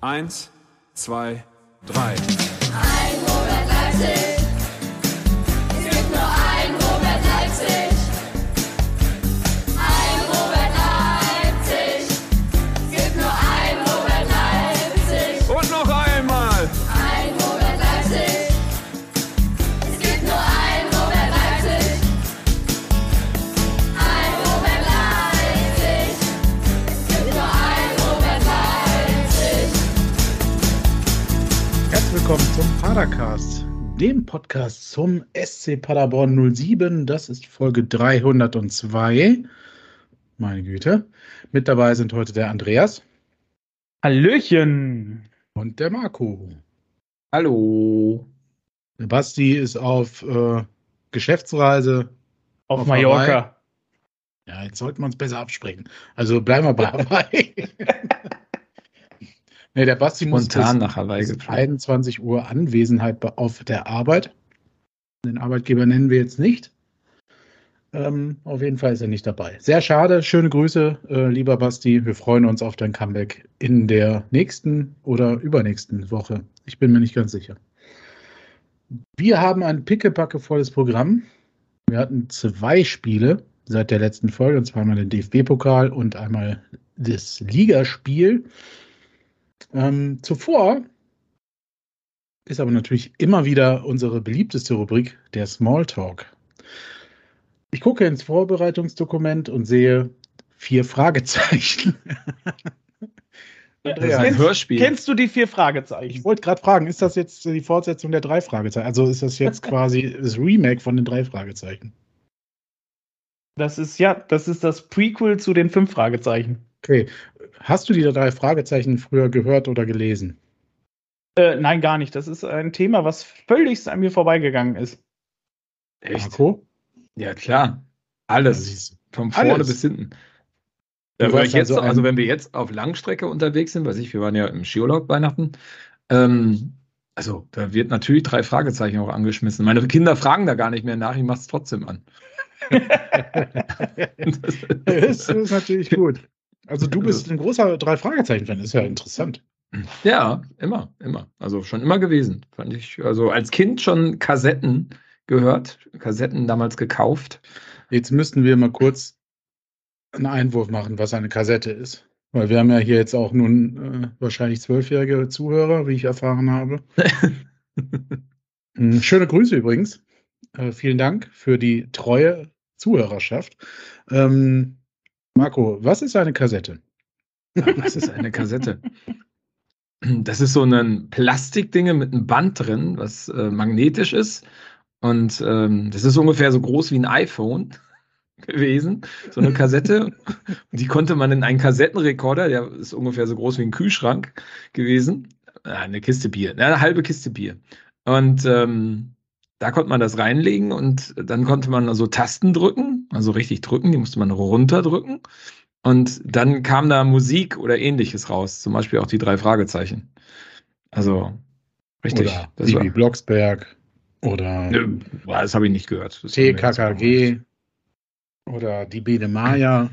Eins, zwei, drei. Ein Robert Leipzig. Willkommen zum Padercast, dem Podcast zum SC Paderborn 07. Das ist Folge 302. Meine Güte. Mit dabei sind heute der Andreas Hallöchen! und der Marco. Hallo! Der Basti ist auf äh, Geschäftsreise. Auf, Auf Mallorca. Ja, jetzt sollten wir uns besser absprechen. Also bleiben wir bei Hawaii. Nee, der Basti muss Spontan bis- Hawaii bis geflogen. 21 Uhr Anwesenheit auf der Arbeit. Den Arbeitgeber nennen wir jetzt nicht. Ähm, auf jeden Fall ist er nicht dabei. Sehr schade. Schöne Grüße, äh, lieber Basti. Wir freuen uns auf dein Comeback in der nächsten oder übernächsten Woche. Ich bin mir nicht ganz sicher. Wir haben ein pickepackevolles Programm. Wir hatten zwei Spiele seit der letzten Folge, und zwar einmal den DFB-Pokal und einmal das Ligaspiel. Ähm, zuvor ist aber natürlich immer wieder unsere beliebteste Rubrik, der Smalltalk. Ich gucke ins Vorbereitungsdokument und sehe vier Fragezeichen. Das ist Andreas, ein Kennst- Hörspiel. Kennst du die vier ich Fragezeichen? wollte gerade fragen, ist das jetzt die Fortsetzung der drei Fragezeichen? Also ist das jetzt quasi das Remake von den drei Fragezeichen? Das ist ja, das ist das Prequel zu den fünf Fragezeichen. Okay. Hast du die drei Fragezeichen früher gehört oder gelesen? Äh, nein, gar nicht. Das ist ein Thema, was völlig an mir vorbeigegangen ist. Echt? Marco? Ja, klar. Alles. Von vorne Alles. bis hinten. Ja, wenn jetzt, also also, wenn wir jetzt auf Langstrecke unterwegs sind, weiß ich, wir waren ja im Skiurlaub Weihnachten, ähm, also da wird natürlich drei Fragezeichen auch angeschmissen. Meine Kinder fragen da gar nicht mehr nach, ich mache es trotzdem an. Das ist natürlich gut. Also du bist ein großer drei Fragezeichen-Fan, ist ja interessant. ja, immer, immer. Also schon immer gewesen. Fand ich, also als Kind schon Kassetten gehört, Kassetten damals gekauft. Jetzt müssten wir mal kurz einen Einwurf machen, was eine Kassette ist. Weil wir haben ja hier jetzt auch nun äh, wahrscheinlich zwölfjährige Zuhörer, wie ich erfahren habe. Mm, Schöne Grüße übrigens. Äh, vielen Dank für die treue Zuhörerschaft. Ähm, Marco, was ist eine Kassette? Was ist eine Kassette? Das ist so ein Plastikding mit einem Band drin, was äh, magnetisch ist. Und ähm, das ist ungefähr so groß wie ein iPhone gewesen, so eine Kassette. Die konnte man in einen Kassettenrekorder, der ist ungefähr so groß wie ein Kühlschrank gewesen. Äh, Eine Kiste Bier, ne, eine halbe Kiste Bier. Und ähm, da konnte man das reinlegen und dann konnte man also Tasten drücken, also richtig drücken, die musste man runterdrücken. Und dann kam da Musik oder ähnliches raus, zum Beispiel auch die drei Fragezeichen. Also, richtig. Oder das war, Bibi Blocksberg oder Nö, das habe ich nicht gehört. Das TKKG oder die Bede Maya.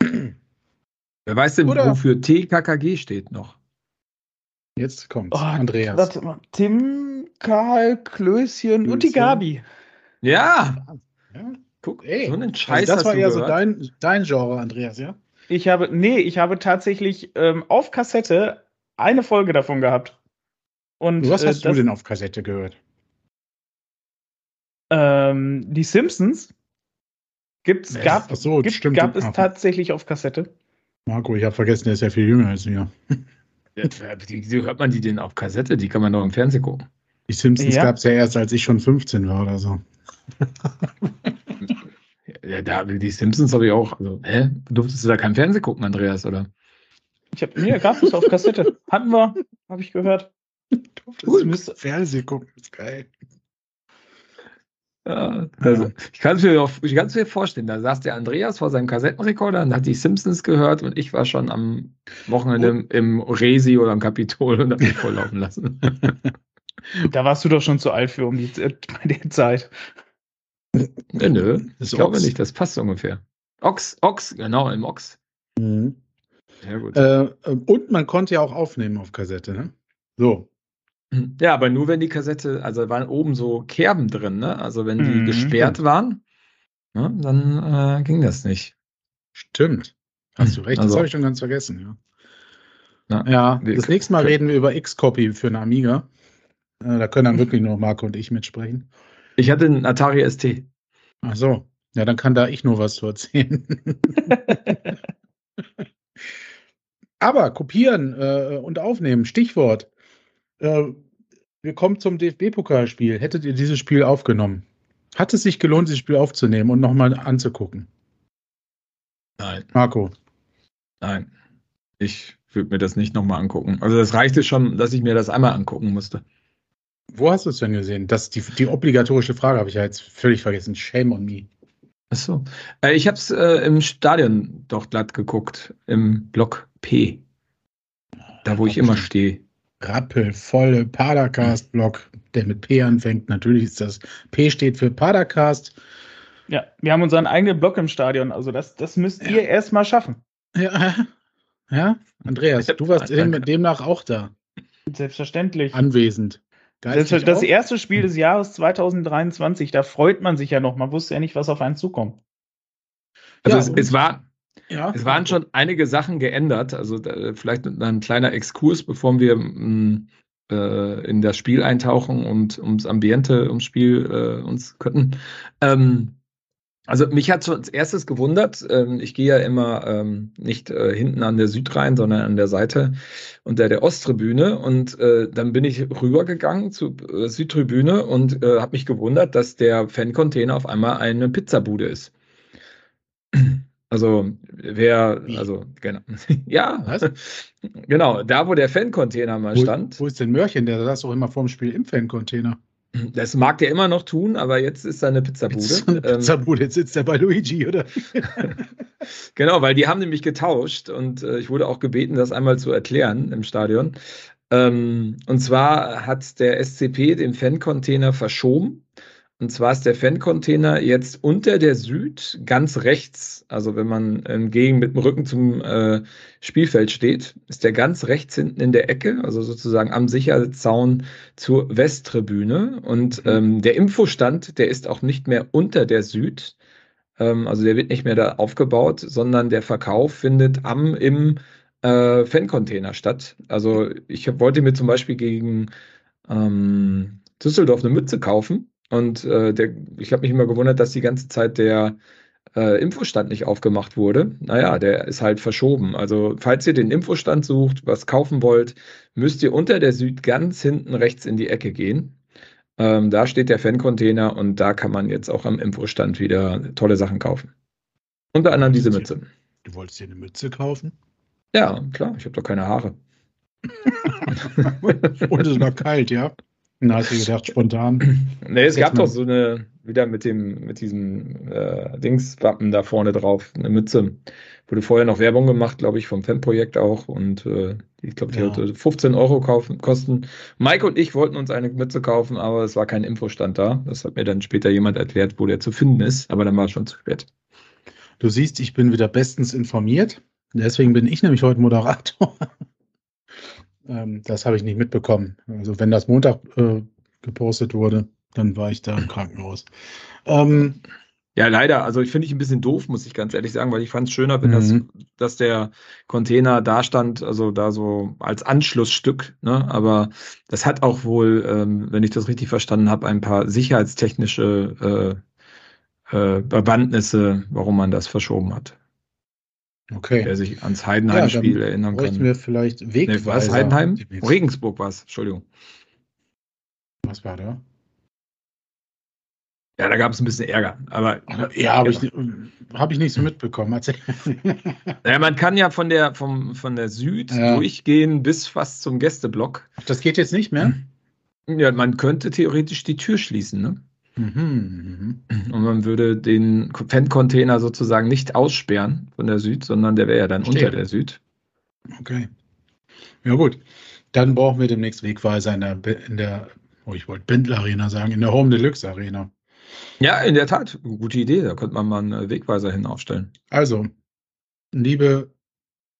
Wer weiß denn, Oder- wofür TKKG steht noch? Jetzt kommt's. Oh, Andreas. Warte mal. Tim, Karl, Klößchen und die Klößchen. Gabi. Ja, Ja, guck, ey. so einen Also Scheiß das hast war du eher so dein, dein Genre, Andreas, ja? Ich habe, nee, ich habe tatsächlich ähm, auf Kassette eine Folge davon gehabt. Und Was äh, hast du das- denn auf Kassette gehört? Ähm, die Simpsons gibt's, Nee, gab, Ach so, gibt, stimmt. gab es tatsächlich auf Kassette. Marco, ich habe vergessen, der ist ja viel jünger als wir. Wie hört man die denn auf Kassette? Die kann man doch im Fernsehen gucken. Die Simpsons Ja. gab es ja erst, als ich schon 15 war oder so. Ja, da, die Simpsons habe ich auch. Also, hä? Durftest du da kein Fernsehen gucken, Andreas, oder? Ich hab, nee, gab es auf Kassette. Hatten wir, habe ich gehört. Gut, müsste- Fernsehen gucken, ist geil. Ja, also, Ja. Ich kann es mir, auch- ich kann's mir vorstellen, da saß der Andreas vor seinem Kassettenrekorder und hat die Simpsons gehört und ich war schon am Wochenende im, im Resi oder am Kapitol und habe mich volllaufen lassen. Da warst du doch schon zu alt für um die bei der Zeit. nö, nö, Das ich glaube Ochs. nicht, das passt ungefähr. Ochs, Ochs, genau, im Ochs. Mhm. Sehr gut. Äh, äh, und man konnte ja auch aufnehmen auf Kassette, ne? So. Ja, aber nur wenn die Kassette, also da waren oben so Kerben drin, ne? Also wenn die Mhm, gesperrt waren, ne, dann äh, ging das nicht. Stimmt. Hast du recht, das Also- habe ich schon ganz vergessen, ja. Ja, Ja, das nächste Mal reden wir über X-Copy für eine Amiga. Äh, da können dann wirklich nur Marco und ich mitsprechen. Ich hatte einen Atari ST. Ach so. Ja, dann kann da ich nur was zu erzählen. Aber kopieren äh, und aufnehmen, Stichwort. Äh, wir kommen zum DFB-Pokalspiel. Hättet ihr dieses Spiel aufgenommen? Hat es sich gelohnt, dieses Spiel aufzunehmen und nochmal anzugucken? Nein, Marco. nein. Ich würde mir das nicht nochmal angucken. Also das reichte schon, dass ich mir das einmal angucken musste. Wo hast du es denn gesehen? Das die, die obligatorische Frage habe ich ja jetzt völlig vergessen. Shame on me. Achso. Äh, ich habe es äh, im Stadion doch glatt geguckt, im Block P. Da, wo ich immer stehe. Rappelvolle Padercast-Block, der mit P anfängt. Natürlich ist das P steht für Padercast. Ja, wir haben unseren eigenen Block im Stadion. Also das, das müsst ihr erstmal schaffen. Ja, ja. Andreas, du warst dem, demnach auch da, Selbstverständlich. anwesend. Das, Geistig das erste Spiel des Jahres 2023, da freut man sich ja noch. Man wusste ja nicht, was auf einen zukommt. Also Ja, es, es war, ja. Es waren schon einige Sachen geändert. Also da, vielleicht ein kleiner Exkurs, bevor wir mh, äh, in das Spiel eintauchen und ums Ambiente, ums Spiel äh, uns könnten. Ähm, also mich hat so als erstes gewundert, ähm, ich gehe ja immer ähm, nicht äh, hinten an der Süd rein, sondern an der Seite unter der Osttribüne und äh, dann bin ich rübergegangen zur äh, Südtribüne und habe mich gewundert, dass der Fancontainer auf einmal eine Pizzabude ist. Also wer, also genau, ja, Was? genau, da wo der Fancontainer mal Wo, stand, wo ist denn Mörchen? Der saß doch immer vorm Spiel im Fan-Container. Das mag der immer noch tun, aber jetzt ist da eine Pizzabude. Jetzt eine Ähm, Pizzabude. Jetzt sitzt er bei Luigi, oder? Genau, weil die haben nämlich getauscht und äh, ich wurde auch gebeten, das einmal zu erklären im Stadion. Ähm, und zwar hat der SCP den Fan-Container verschoben. Und zwar ist der Fan-Container jetzt unter der Süd ganz rechts. Also wenn man entgegen mit dem Rücken zum äh, Spielfeld steht, ist der ganz rechts hinten in der Ecke, also sozusagen am Sicherheitszaun zur Westtribüne. Und Mhm. ähm, der Infostand, der ist auch nicht mehr unter der Süd, ähm, also der wird nicht mehr da aufgebaut, sondern der Verkauf findet am im äh, Fancontainer statt. Also ich hab, wollte mir zum Beispiel gegen ähm, Düsseldorf eine Mütze kaufen und äh, der, ich habe mich immer gewundert, dass die ganze Zeit der äh, Infostand nicht aufgemacht wurde. Naja, der ist halt verschoben. Also falls ihr den Infostand sucht, was kaufen wollt, müsst ihr unter der Süd ganz hinten rechts in die Ecke gehen. Ähm, da steht der Fan-Container und da kann man jetzt auch am Infostand wieder tolle Sachen kaufen. Unter anderem diese Mütze. Du wolltest dir eine Mütze kaufen? Ja, klar, ich habe doch keine Haare. Und es war kalt, ja? Na, hast du gedacht, spontan. Nee, es Jetzt gab mal. doch so eine, wieder mit dem, mit diesem äh, Dingswappen da vorne drauf, eine Mütze. Wurde vorher noch Werbung gemacht, glaube ich, vom Fanprojekt auch. Und äh, ich glaube, die Ja. hatte 15 Euro kaufen, kosten. Mike und ich wollten uns eine Mütze kaufen, aber es war kein Infostand da. Das hat mir dann später jemand erklärt, wo der zu finden ist, aber dann war es schon zu spät. Du siehst, ich bin wieder bestens informiert. Deswegen bin ich nämlich heute Moderator. Ähm, das habe ich nicht mitbekommen. Also wenn das Montag äh, gepostet wurde, dann war ich da im Krankenhaus. Ähm, Ja, leider. Also ich finde ich ein bisschen doof, muss ich ganz ehrlich sagen, weil ich fand es schöner, wenn das, Mhm. dass der Container da stand, also da so als Anschlussstück. Ne? Aber das hat auch wohl, ähm, wenn ich das richtig verstanden habe, ein paar sicherheitstechnische äh, äh, Bewandtnisse, warum man das verschoben hat. Okay. Wer sich ans Ja, Heidenheim-Spiel dann erinnern kann. wir vielleicht Nee, Wegweiser. was? Heidenheim? Regensburg war es, Entschuldigung. Was war da? Ja, da gab es ein bisschen Ärger. Aber Ja, habe ich, hab ich nicht so mitbekommen. Ja, man kann ja von der, vom, von der Süd Ja. durchgehen bis fast zum Gästeblock. Das geht jetzt nicht mehr? Ja, man könnte theoretisch die Tür schließen, ne? Mhm, mhm. Und man würde den Fan-Container sozusagen nicht aussperren von der Süd, sondern der wäre ja dann Verstehe. unter der Süd. Okay. Ja, gut. Dann brauchen wir demnächst Wegweiser in der, in der oh, ich wollte Bindler Arena sagen, in der Home Deluxe Arena. Ja, in der Tat, gute Idee. Da könnte man mal einen Wegweiser hin aufstellen. Also, liebe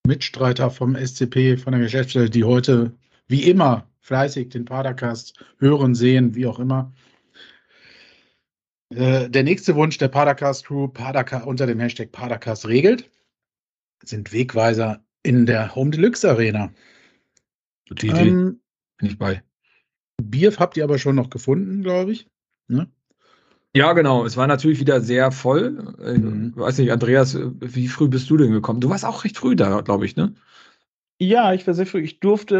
Mitstreiter vom SCP, von der Geschäftsstelle, die heute wie immer fleißig den Padercast hören, sehen, wie auch immer. Äh, der nächste Wunsch der Padercast Crew, Paderca unter dem Hashtag Padercast regelt, sind Wegweiser in der Home Deluxe Arena. Gute Idee. Ähm, Bin ich bei. Bier habt ihr aber schon noch gefunden, glaube ich. Ne? Ja, genau. Es war natürlich wieder sehr voll. Äh, Mhm. Weiß nicht, Andreas, äh, wie früh bist du denn gekommen? Du warst auch recht früh da, glaube ich, ne? Ja, ich war sehr früh. Ich durfte.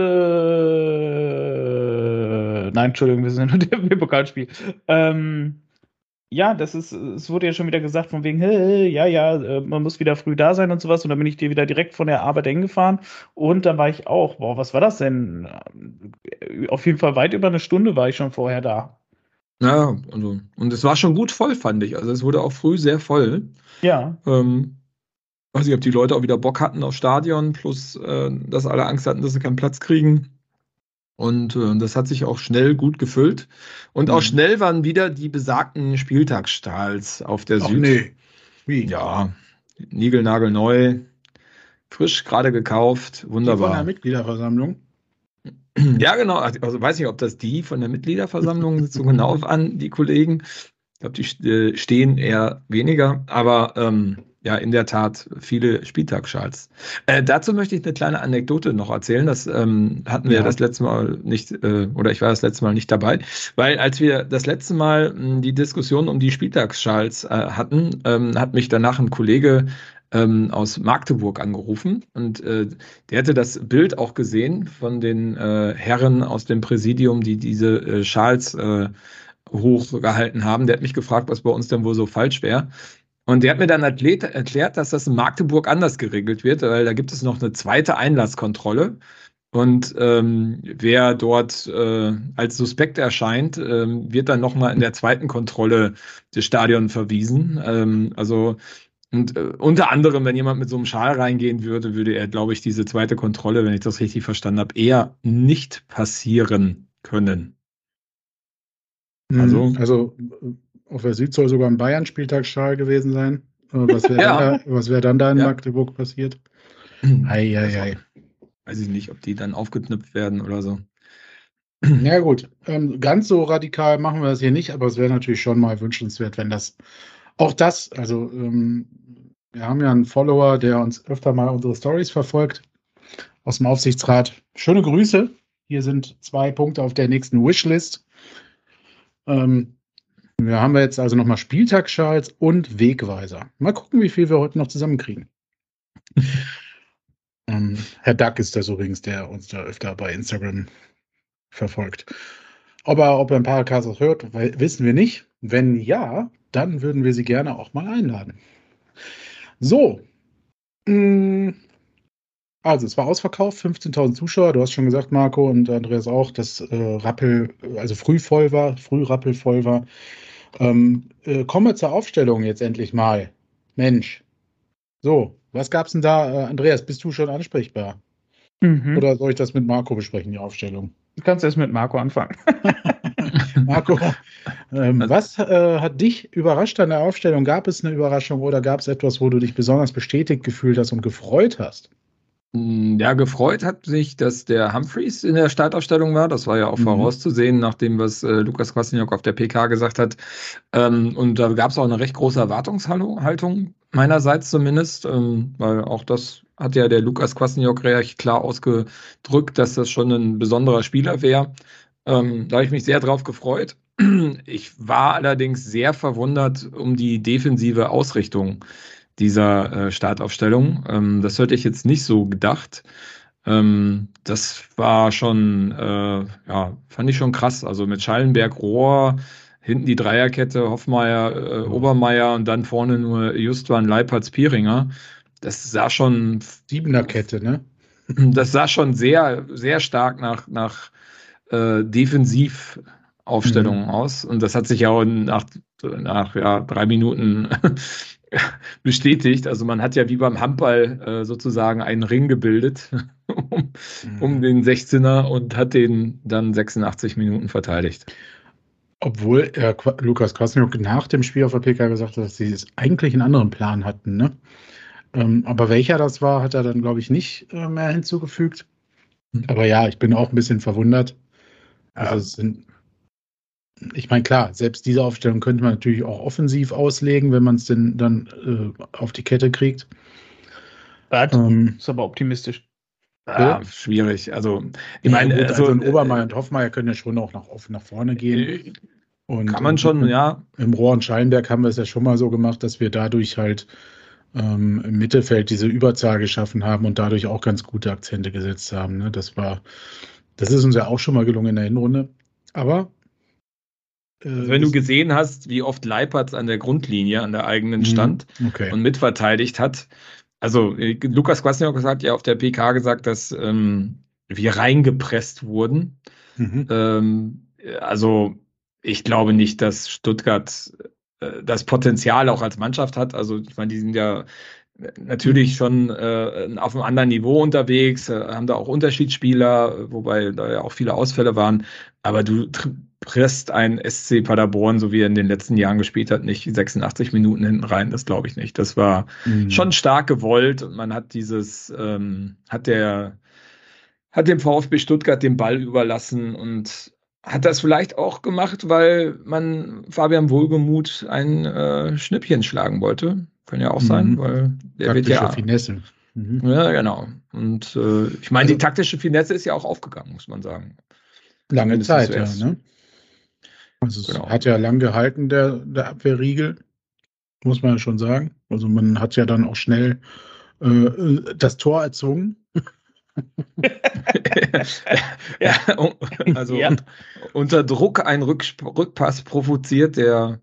Nein, Entschuldigung, wir sind nur im Pokalspiel. Ähm, ja, das ist, es wurde ja schon wieder gesagt, von wegen, hey, ja, ja, äh, man muss wieder früh da sein und sowas. Und dann bin ich dir wieder direkt von der Arbeit hingefahren. Und dann war ich auch, boah, was war das denn? Äh, Auf jeden Fall weit über eine Stunde war ich schon vorher da. Ja, also, und es war schon gut voll, fand ich. Also es wurde auch früh sehr voll. Ja. Ähm, weiß nicht, ob die Leute auch wieder Bock hatten aufs Stadion, plus äh, dass alle Angst hatten, dass sie keinen Platz kriegen. Und äh, das hat sich auch schnell gut gefüllt. Und auch Mhm. schnell waren wieder die besagten Spieltagsstahls auf der Ach Süd. nee. Wie? Ja, niegelnagelneu, frisch gerade gekauft, Die von der wunderbar. Mitgliederversammlung. Ja, genau. Also weiß nicht, ob das die von der Mitgliederversammlung sind, so genau an, die Kollegen. Ich glaube, die äh, stehen eher weniger, aber ähm, ja, in der Tat viele Spieltagsschals. Äh, dazu möchte ich eine kleine Anekdote noch erzählen. Das ähm, hatten wir Ja. das letzte Mal nicht, äh, oder ich war das letzte Mal nicht dabei, weil als wir das letzte Mal mh, die Diskussion um die Spieltagsschals äh, hatten, ähm, hat mich danach ein Kollege ähm, aus Magdeburg angerufen und äh, der hatte das Bild auch gesehen von den äh, Herren aus dem Präsidium, die diese äh, Schals äh, hochgehalten haben. Der hat mich gefragt, was bei uns denn wohl so falsch wäre. Und der hat mir dann erklärt, erklärt, dass das in Magdeburg anders geregelt wird, weil da gibt es noch eine zweite Einlasskontrolle. Und ähm, wer dort äh, als suspekt erscheint, ähm, wird dann nochmal in der zweiten Kontrolle des Stadions verwiesen. Ähm, also und äh, unter anderem, wenn jemand mit so einem Schal reingehen würde, würde er, glaube ich, diese zweite Kontrolle, wenn ich das richtig verstanden habe, eher nicht passieren können. Also- Also, also auf der Süd soll sogar ein Bayern-Spieltagsschal gewesen sein. Äh, Was wäre Ja. dann, da- was wär dann da in Ja. Magdeburg passiert? Ei, ei, ei. Weiß ich nicht, ob die dann aufgeknüpft werden oder so. Ja gut, ähm, ganz so radikal machen wir das hier nicht, aber es wäre natürlich schon mal wünschenswert, wenn das auch das, also ähm, wir haben ja einen Follower, der uns öfter mal unsere Stories verfolgt aus dem Aufsichtsrat. Schöne Grüße. Hier sind zwei Punkte auf der nächsten Wishlist. Ähm, wir haben jetzt also nochmal Spieltagsschals und Wegweiser. Mal gucken, wie viel wir heute noch zusammenkriegen. ähm, Herr Duck ist das übrigens, der uns da öfter bei Instagram verfolgt. Ob er, ob er ein paar Casos hört, wissen wir nicht. Wenn ja, dann würden wir sie gerne auch mal einladen. So. Mm, Also, es war ausverkauft, 15.000 Zuschauer. Du hast schon gesagt, Marco und Andreas auch, dass äh, Rappel, also früh voll war, früh Rappel voll war. Ähm, äh, kommen wir zur Aufstellung jetzt endlich mal. Mensch. So, was gab's denn da? Äh, Andreas, bist du schon ansprechbar? Mhm. Oder soll ich das mit Marco besprechen, die Aufstellung? Du kannst erst mit Marco anfangen. Marco, ähm, Also- was äh, hat dich überrascht an der Aufstellung? Gab es eine Überraschung oder gab es etwas, wo du dich besonders bestätigt gefühlt hast und gefreut hast? Ja, gefreut hat sich, dass der Humphreys in der Startaufstellung war. Das war ja auch Mhm. vorauszusehen, nach dem, was äh, Lukas Kwasniok auf der PK gesagt hat. Ähm, und da gab es auch eine recht große Erwartungshaltung, meinerseits zumindest, ähm, weil auch das hat ja der Lukas Kwasniok recht klar ausgedrückt, dass das schon ein besonderer Spieler wäre. Ähm, da habe ich mich sehr drauf gefreut. Ich war allerdings sehr verwundert um die defensive Ausrichtung dieser äh, Startaufstellung. Ähm, das hätte ich jetzt nicht so gedacht. Ähm, das war schon, äh, ja, fand ich schon krass. Also mit Schallenberg, Rohr, hinten die Dreierkette, Hoffmeier, äh, Obermeier und dann vorne nur Justwan, Leipertz, Pieringer. Das sah schon, Siebener Kette, ne? das sah schon sehr, sehr stark nach, nach äh, Defensivaufstellungen Mhm. aus. Und das hat sich ja auch nach, nach ja, drei Minuten bestätigt. Also man hat ja wie beim Handball äh, sozusagen einen Ring gebildet um, Mhm. um den 16er und hat den dann 86 Minuten verteidigt. Obwohl äh, Lukas Kwasniok nach dem Spiel auf der PK gesagt hat, dass sie es eigentlich einen anderen Plan hatten, ne? Ähm, aber welcher das war, hat er dann, glaube ich, nicht äh, mehr hinzugefügt. Hm. Aber ja, ich bin auch ein bisschen verwundert. Also Ja. es sind, ich meine, klar, selbst diese Aufstellung könnte man natürlich auch offensiv auslegen, wenn man es denn dann äh, auf die Kette kriegt. Was? Ähm, Ist aber optimistisch. Ja, schwierig. Also, ich ich meine, meine, also, also, Obermeier und Hoffmeier können ja schon auch nach, offen nach vorne gehen. äh, Und, kann man schon, und, ja. Im Rohr und Schallenberg haben wir es ja schon mal so gemacht, dass wir dadurch halt ähm, im Mittelfeld diese Überzahl geschaffen haben und dadurch auch ganz gute Akzente gesetzt haben. Ne? Das war, das ist uns ja auch schon mal gelungen in der Hinrunde. Aber äh, Also wenn du gesehen hast, wie oft Leipertz an der Grundlinie, an der eigenen Mhm. stand okay. und mitverteidigt hat. Also äh, Lukas Kwasniok hat ja auf der PK gesagt, dass ähm, wir reingepresst wurden. Mhm. Ähm, also ich glaube nicht, dass Stuttgart äh, das Potenzial auch als Mannschaft hat. Also ich meine, die sind ja natürlich schon äh, auf einem anderen Niveau unterwegs, äh, haben da auch Unterschiedsspieler, wobei da ja auch viele Ausfälle waren. Aber du presst ein SC Paderborn, so wie er in den letzten Jahren gespielt hat, nicht 86 Minuten hinten rein. Das glaube ich nicht. Das war Mhm. schon stark gewollt und man hat dieses, ähm, hat der, hat dem VfB Stuttgart den Ball überlassen und hat das vielleicht auch gemacht, weil man Fabian Wohlgemuth ein äh, Schnippchen schlagen wollte. Kann ja auch sein, Mhm. weil der wird Taktische ja. Finesse. Mhm. Ja, genau. Und äh, ich meine, Also- die taktische Finesse ist ja auch aufgegangen, muss man sagen. Lange Zeit, ja. Ne? Also es Genau. hat ja lang gehalten, der, der Abwehrriegel, muss man ja schon sagen. Also man hat ja dann auch schnell äh, das Tor erzwungen. ja, also Ja. un- unter Druck einen Rücksp Rückpass provoziert, der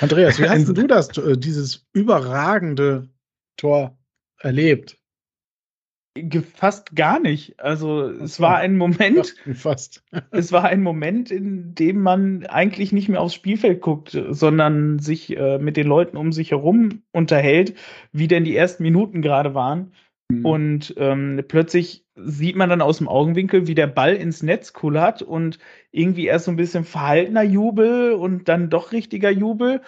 Andreas, wie hast denn du das, äh, dieses überragende Tor erlebt? Fast gar nicht. Also es war ein Moment, Fast. es war ein Moment, in dem man eigentlich nicht mehr aufs Spielfeld guckt, sondern sich äh, mit den Leuten um sich herum unterhält, wie denn die ersten Minuten gerade waren. Mhm. Und ähm, plötzlich sieht man dann aus dem Augenwinkel, wie der Ball ins Netz kullert und irgendwie erst so ein bisschen verhaltener Jubel und dann doch richtiger Jubel.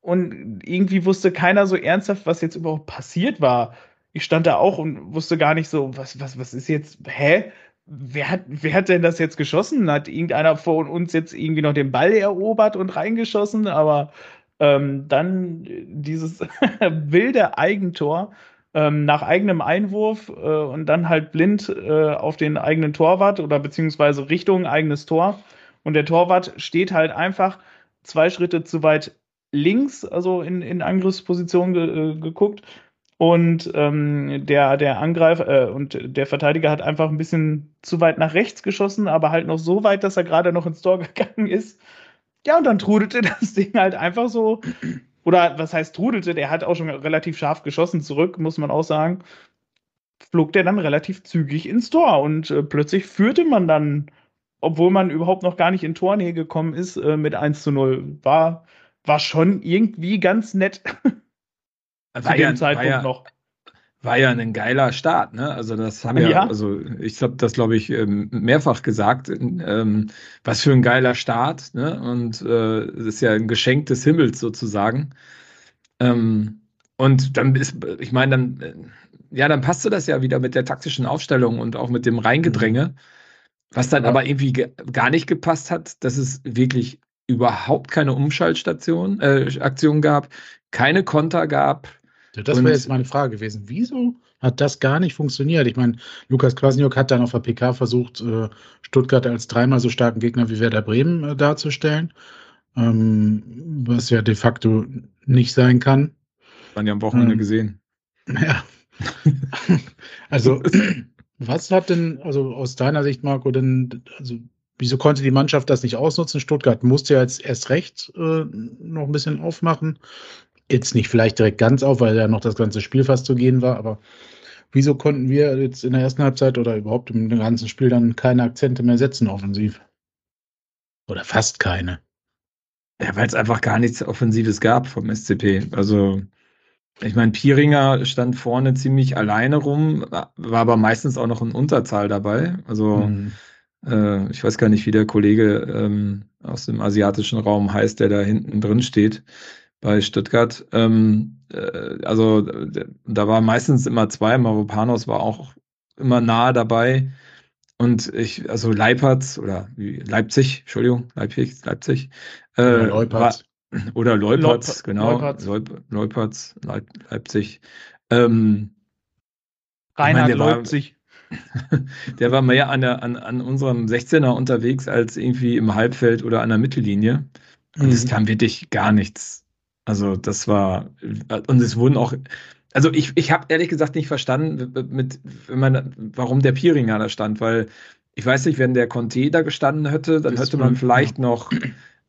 Und irgendwie wusste keiner so ernsthaft, was jetzt überhaupt passiert war. Ich stand da auch und wusste gar nicht so, was, was, was ist jetzt, hä? Wer hat, wer hat denn das jetzt geschossen? Hat irgendeiner von uns jetzt irgendwie noch den Ball erobert und reingeschossen? Aber ähm, dann dieses wilde Eigentor ähm, nach eigenem Einwurf äh, und dann halt blind äh, auf den eigenen Torwart oder beziehungsweise Richtung eigenes Tor. Und der Torwart steht halt einfach zwei Schritte zu weit links, also in, in Angriffsposition ge, äh, geguckt. Und ähm, der, der Angreifer äh, und der Verteidiger hat einfach ein bisschen zu weit nach rechts geschossen, aber halt noch so weit, dass er gerade noch ins Tor gegangen ist. Ja, und dann trudelte das Ding halt einfach so. Oder was heißt trudelte? Der hat auch schon relativ scharf geschossen zurück, muss man auch sagen. Flog der dann relativ zügig ins Tor und äh, plötzlich führte man dann, obwohl man überhaupt noch gar nicht in Tornähe gekommen ist, äh, mit 1 zu 0. War, war schon irgendwie ganz nett zu dem war ja, Zeitpunkt war ja, noch. war ja ein geiler Start, ne? Also das haben ja, Ja. also ich habe das glaube ich ähm, mehrfach gesagt, ähm, was für ein geiler Start, ne? Und äh, es ist ja ein Geschenk des Himmels sozusagen. Ähm, und dann ist, ich meine, dann, äh, ja, dann passte das ja wieder mit der taktischen Aufstellung und auch mit dem Reingedränge. Was dann aber irgendwie ge gar nicht gepasst hat, dass es wirklich überhaupt keine Umschaltstation, äh, Aktion gab, keine Konter gab. Das wäre jetzt meine Frage gewesen. Wieso hat das gar nicht funktioniert? Ich meine, Lukas Kwasniok hat dann auf der PK versucht, äh, Stuttgart als dreimal so starken Gegner wie Werder Bremen äh, darzustellen, ähm, was ja de facto nicht sein kann. Man ja am Wochenende Hm. gesehen. Ja. also, was hat denn, also aus deiner Sicht, Marco, denn, also, wieso konnte die Mannschaft das nicht ausnutzen? Stuttgart musste ja jetzt erst recht äh, noch ein bisschen aufmachen. Jetzt nicht vielleicht direkt ganz auf, weil ja noch das ganze Spiel fast zu gehen war, aber wieso konnten wir jetzt in der ersten Halbzeit oder überhaupt im ganzen Spiel dann keine Akzente mehr setzen offensiv? Oder fast keine. Ja, weil es einfach gar nichts Offensives gab vom SCP. Also, ich meine, Pieringer stand vorne ziemlich alleine rum, war aber meistens auch noch in Unterzahl dabei. Also, Mhm. äh, ich weiß gar nicht, wie der Kollege ähm, aus dem asiatischen Raum heißt, der da hinten drin steht. Bei Stuttgart. Ähm, äh, also da war meistens immer zwei, Mavropanos war auch immer nahe dabei. Und ich, also Leipertz oder Leipzig, Entschuldigung, Leipzig, Leipzig. Äh, Oder Leupertz. war- Oder Leupertz, Leuper- genau. Leupertz. Leup- Leupertz, Leip Leipzig. Ähm, Reinhard der war- Leipzig. der war mehr an, der, an, an unserem 16er unterwegs als irgendwie im Halbfeld oder an der Mittellinie. Und es Mhm. kam wirklich gar nichts. Also das war, und es wurden auch, also ich, ich habe ehrlich gesagt nicht verstanden, mit, wenn man, warum der Pieringer da stand, weil ich weiß nicht, wenn der Conte da gestanden hätte, dann Das hätte man vielleicht noch,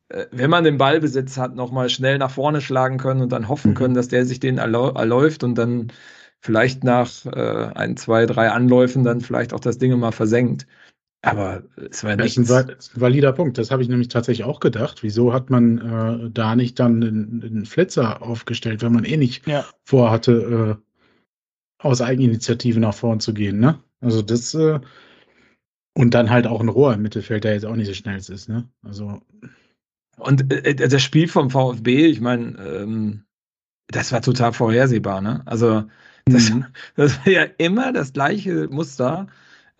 äh, wenn man den Ballbesitz hat, noch mal schnell nach vorne schlagen können und dann hoffen Mhm. können, dass der sich den erläuft und dann vielleicht nach äh, ein, zwei, drei Anläufen dann vielleicht auch das Ding mal versenkt. Aber es war va- das ist ein valider Punkt. Das habe ich nämlich tatsächlich auch gedacht. Wieso hat man äh, da nicht dann einen, einen Flitzer aufgestellt, wenn man eh nicht Ja. vorhatte, äh, aus Eigeninitiative nach vorn zu gehen, ne? Also das äh, und dann halt auch ein Rohr im Mittelfeld, der jetzt auch nicht so schnell ist, ne? Also Und äh, das Spiel vom VfB, ich meine, ähm, das war total vorhersehbar, ne? Also das, Mhm. das war ja immer das gleiche Muster.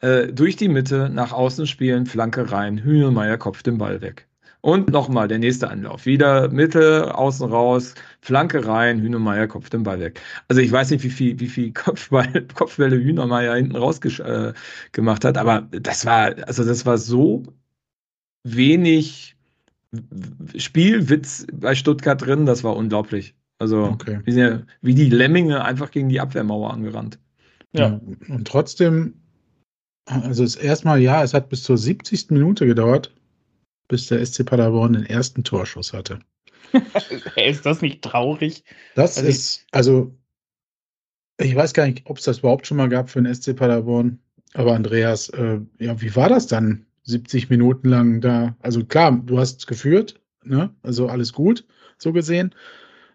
Äh, durch die Mitte, nach außen spielen, Flanke rein, Hühnemeier kopft den Ball weg. Und nochmal der nächste Anlauf. Wieder Mitte, außen raus, Flanke rein, Hühnemeier kopft den Ball weg. Also ich weiß nicht, wie viel, wie viel Kopfball, Kopfbälle Hühnemeier hinten raus äh, gemacht hat, aber das war, also das war so wenig Spielwitz bei Stuttgart drin, das war unglaublich. Also Okay. wie, sie- wie die Lemminge einfach gegen die Abwehrmauer angerannt. Ja. Und trotzdem, also es erstmal, ja, es hat bis zur 70. Minute gedauert, bis der SC Paderborn den ersten Torschuss hatte. Ist das nicht traurig? Das Also ist, also, ich weiß gar nicht, ob es das überhaupt schon mal gab für den SC Paderborn. Aber Andreas, äh, ja, wie war das dann? 70 Minuten lang da. Also klar, du hast geführt, ne? Also alles gut, so gesehen.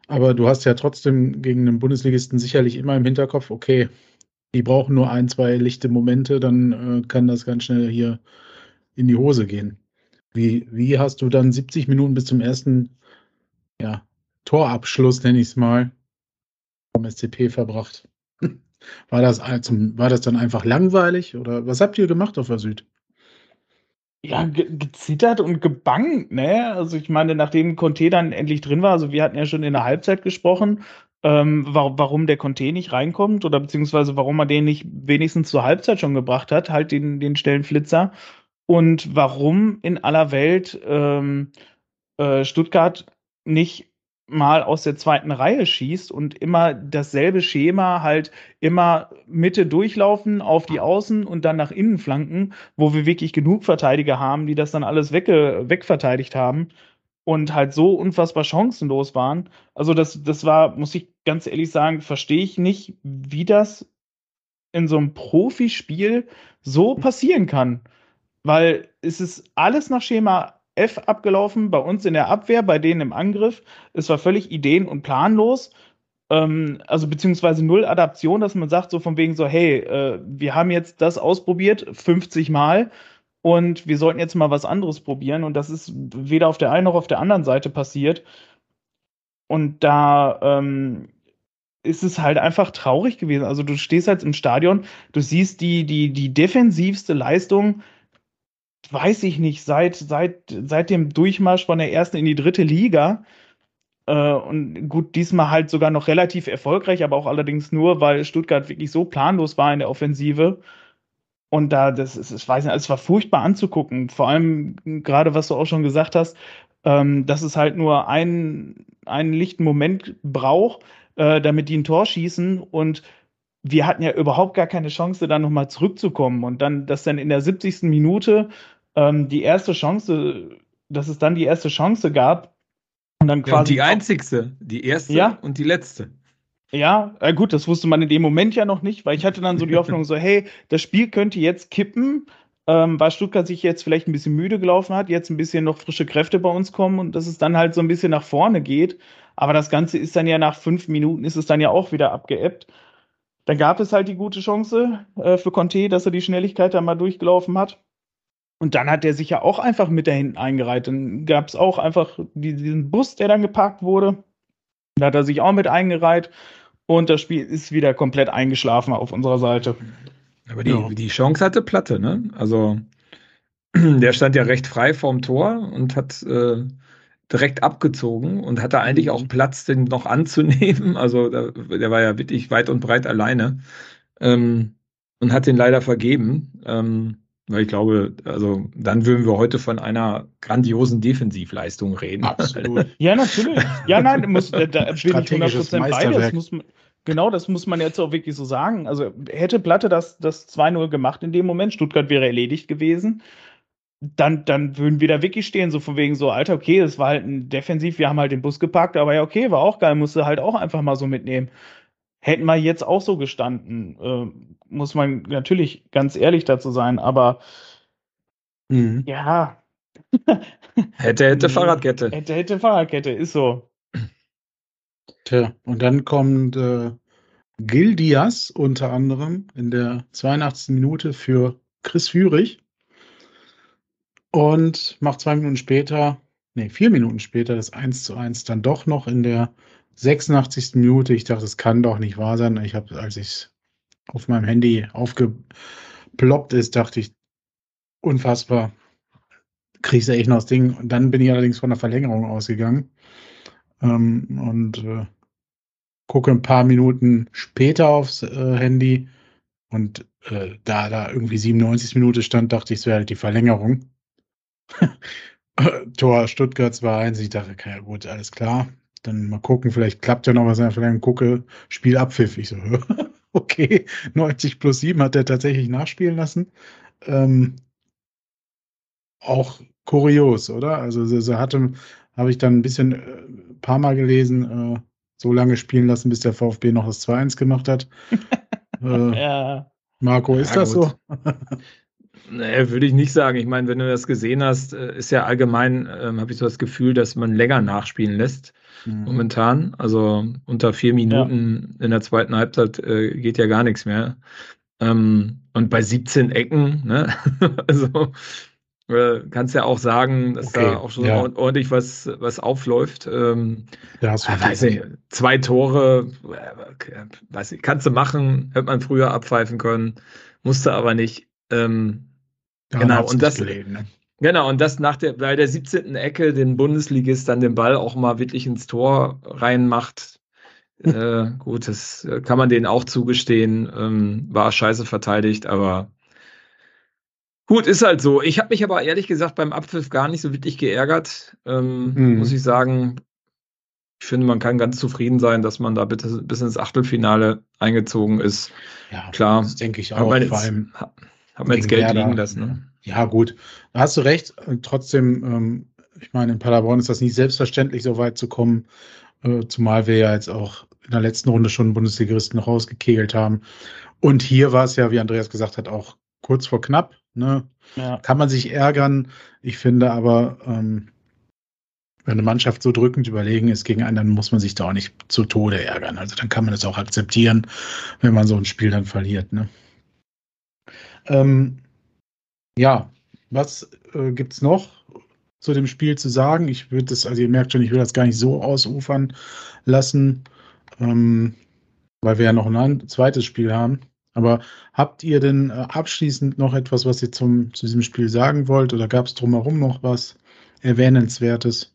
Aber du hast ja trotzdem gegen einen Bundesligisten sicherlich immer im Hinterkopf, okay, die brauchen nur ein, zwei lichte Momente, dann äh, kann das ganz schnell hier in die Hose gehen. Wie, wie hast du dann 70 Minuten bis zum ersten ja, Torabschluss, nenne ich es mal, vom SCP verbracht? War das, war das dann einfach langweilig oder was habt ihr gemacht auf der Süd? Ja, ge gezittert und gebangt, ne? Also ich meine, nachdem Conte dann endlich drin war, also wir hatten ja schon in der Halbzeit gesprochen, ähm, wa warum der Conte nicht reinkommt oder beziehungsweise warum man den nicht wenigstens zur Halbzeit schon gebracht hat, halt den, den Stellenflitzer. Und warum in aller Welt ähm, äh, Stuttgart nicht mal aus der zweiten Reihe schießt und immer dasselbe Schema halt immer Mitte durchlaufen auf die Außen und dann nach innen flanken, wo wir wirklich genug Verteidiger haben, die das dann alles wegge wegverteidigt haben und halt so unfassbar chancenlos waren. Also das, das war, muss ich ganz ehrlich sagen, verstehe ich nicht, wie das in so einem Profispiel so passieren kann. Weil es ist alles nach Schema F abgelaufen, bei uns in der Abwehr, bei denen im Angriff. Es war völlig ideen- und planlos. Ähm, also beziehungsweise null Adaption, dass man sagt, so von wegen so, hey, äh, wir haben jetzt das ausprobiert, 50 Mal, und wir sollten jetzt mal was anderes probieren. Und das ist weder auf der einen noch auf der anderen Seite passiert. Und da ähm, ist es halt einfach traurig gewesen. Also du stehst halt im Stadion, du siehst die, die, die defensivste Leistung, weiß ich nicht, seit, seit, seit dem Durchmarsch von der ersten in die dritte Liga. Äh, und gut, diesmal halt sogar noch relativ erfolgreich, aber auch allerdings nur, weil Stuttgart wirklich so planlos war in der Offensive. Und da, das ist, ich weiß nicht, es war furchtbar anzugucken. Vor allem, gerade was du auch schon gesagt hast, ähm, dass es halt nur einen, einen lichten Moment braucht, äh, damit die ein Tor schießen. Und wir hatten ja überhaupt gar keine Chance, da nochmal zurückzukommen. Und dann, dass dann in der 70. Minute ähm, die erste Chance, dass es dann die erste Chance gab. Und dann Ja, und quasi. die einzigste, die erste Ja. und die letzte. Ja, äh, gut, das wusste man in dem Moment ja noch nicht, weil ich hatte dann so die Hoffnung, so, hey, das Spiel könnte jetzt kippen, ähm, weil Stuttgart sich jetzt vielleicht ein bisschen müde gelaufen hat, jetzt ein bisschen noch frische Kräfte bei uns kommen und dass es dann halt so ein bisschen nach vorne geht. Aber das Ganze ist dann ja nach fünf Minuten, ist es dann ja auch wieder abgeebbt. Dann gab es halt die gute Chance äh, für Conte, dass er die Schnelligkeit da mal durchgelaufen hat. Und dann hat er sich ja auch einfach mit da hinten eingereiht. Dann gab es auch einfach die, diesen Bus, der dann geparkt wurde. Da hat er sich auch mit eingereiht und das Spiel ist wieder komplett eingeschlafen auf unserer Seite. Aber die, Ja. die Chance hatte Platte, ne? Also der stand ja recht frei vorm Tor und hat äh, direkt abgezogen und hatte eigentlich auch Platz, den noch anzunehmen. Also da, der war ja wirklich weit und breit alleine ähm, und hat den leider vergeben. Ähm, weil ich glaube, also dann würden wir heute von einer grandiosen Defensivleistung reden. Absolut. Ja, natürlich. Ja, nein, muss, da, da bin ich Strategisches 100% bei. Das muss man, genau, das muss man jetzt auch wirklich so sagen. Also hätte Platte das, das 2-0 gemacht in dem Moment, Stuttgart wäre erledigt gewesen, dann, dann würden wir da wirklich stehen, so von wegen so, Alter, okay, das war halt ein Defensiv, wir haben halt den Bus geparkt, aber ja, okay, war auch geil, musste halt auch einfach mal so mitnehmen. Hätten wir jetzt auch so gestanden, äh, muss man natürlich ganz ehrlich dazu sein, aber Mhm. ja, Hätte, hätte. Fahrradkette. hätte, hätte Fahrradkette, ist so. Tja, und dann kommt äh, Gil Diaz unter anderem in der 82. Minute für Chris Führig und macht zwei Minuten später, nee, vier Minuten später das 1 zu 1 dann doch noch in der 86. Minute. Ich dachte, es kann doch nicht wahr sein. Ich habe, als ich auf meinem Handy aufgeploppt ist, dachte ich, unfassbar. Kriegst du echt noch das Ding. Und dann bin ich allerdings von der Verlängerung ausgegangen. Ähm, und äh, gucke ein paar Minuten später aufs äh, Handy und äh, da da irgendwie 97 Minute stand, dachte ich, es wäre halt die Verlängerung. Tor Stuttgart 2-1. Ich dachte, okay, gut, alles klar. Dann mal gucken, vielleicht klappt ja noch was Verlängerung. Gucke, Spiel abpfiff. Ich so, okay, 90 plus 7 hat er tatsächlich nachspielen lassen. Ähm, auch kurios, oder? Also so, so hatte, habe ich dann ein bisschen, äh, paar Mal gelesen, äh, so lange spielen lassen, bis der VfB noch das 2-1 gemacht hat. äh, Ja. Marco, ist Ja, das gut. so? Nee, würde ich nicht sagen. Ich meine, wenn du das gesehen hast, äh, ist ja allgemein, ähm, habe ich so das Gefühl, dass man länger nachspielen lässt Mhm. momentan. Also unter vier Minuten in der zweiten Halbzeit äh, geht ja gar nichts mehr. Ähm, und bei 17 Ecken, ne? also äh, kannst ja auch sagen, dass Okay, da auch schon ja. ord- ordentlich was, was aufläuft. Ähm, Da hast du ja, weiß nicht, zwei Tore, äh, weiß nicht, kannst du machen, hätte man früher abpfeifen können, musste aber nicht. Ähm, Daran genau, und das- gelegen, ne? Genau, und das nach der, bei der 17. Ecke den Bundesligist dann den Ball auch mal wirklich ins Tor reinmacht. äh, gut, das äh, kann man denen auch zugestehen. Ähm, war scheiße verteidigt, aber gut, ist halt so. Ich habe mich aber ehrlich gesagt beim Abpfiff gar nicht so wirklich geärgert, ähm, Mhm. muss ich sagen. Ich finde, man kann ganz zufrieden sein, dass man da bitte bis ins Achtelfinale eingezogen ist. Ja, Klar, das denke ich auch. man Vor allem, hat man jetzt Geld Werder. liegen lassen. Ne? ja, gut. Da hast du recht. Trotzdem, ähm, ich meine, in Paderborn ist das nicht selbstverständlich, so weit zu kommen. Äh, zumal wir ja jetzt auch in der letzten Runde schon Bundesligisten rausgekegelt haben. Und hier war es ja, wie Andreas gesagt hat, auch kurz vor knapp. Ne? Ja. Kann man sich ärgern. Ich finde aber, ähm, wenn eine Mannschaft so drückend überlegen ist gegen einen, dann muss man sich da auch nicht zu Tode ärgern. Also dann kann man das auch akzeptieren, wenn man so ein Spiel dann verliert. Ne? Ähm, ja, was äh, gibt's noch zu dem Spiel zu sagen? Ich würde das, also ihr merkt schon, ich will das gar nicht so ausufern lassen, ähm, weil wir ja noch ein zweites Spiel haben. Aber habt ihr denn äh, abschließend noch etwas, was ihr zum, zu diesem Spiel sagen wollt? Oder gab es drumherum noch was Erwähnenswertes?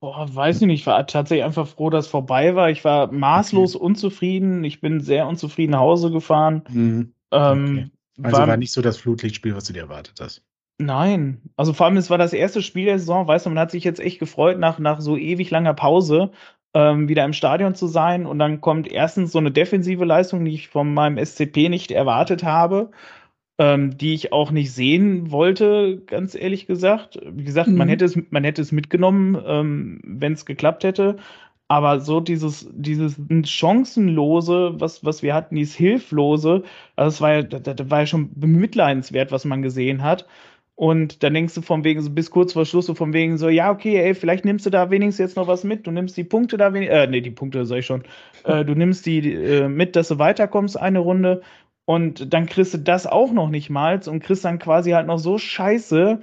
Boah, weiß ich nicht. Ich war tatsächlich einfach froh, dass vorbei war. Ich war maßlos unzufrieden. Ich bin sehr unzufrieden nach Hause gefahren. Mhm. Ähm, Also war- war nicht so das Flutlichtspiel, was du dir erwartet hast. Nein. Also vor allem, es war das erste Spiel der Saison. Weißt du, man hat sich jetzt echt gefreut, nach, nach so ewig langer Pause ähm, wieder im Stadion zu sein. Und dann kommt erstens so eine defensive Leistung, die ich von meinem SCP nicht erwartet habe. Ähm, die ich auch nicht sehen wollte, ganz ehrlich gesagt. Wie gesagt, man Mhm. hätte es, man hätte es mitgenommen, ähm, wenn es geklappt hätte. Aber so dieses, dieses Chancenlose, was, was wir hatten, dieses Hilflose, also das war ja, das, das war ja schon bemitleidenswert, was man gesehen hat. Und dann denkst du von wegen, so bis kurz vor Schluss, so von wegen so, ja, okay, ey, vielleicht nimmst du da wenigstens jetzt noch was mit. Du nimmst die Punkte da wenigstens, äh, nee, die Punkte sag ich schon. Äh, du nimmst die äh, mit, dass du weiterkommst eine Runde. Und dann kriegst du das auch noch nicht mal und kriegst dann quasi halt noch so scheiße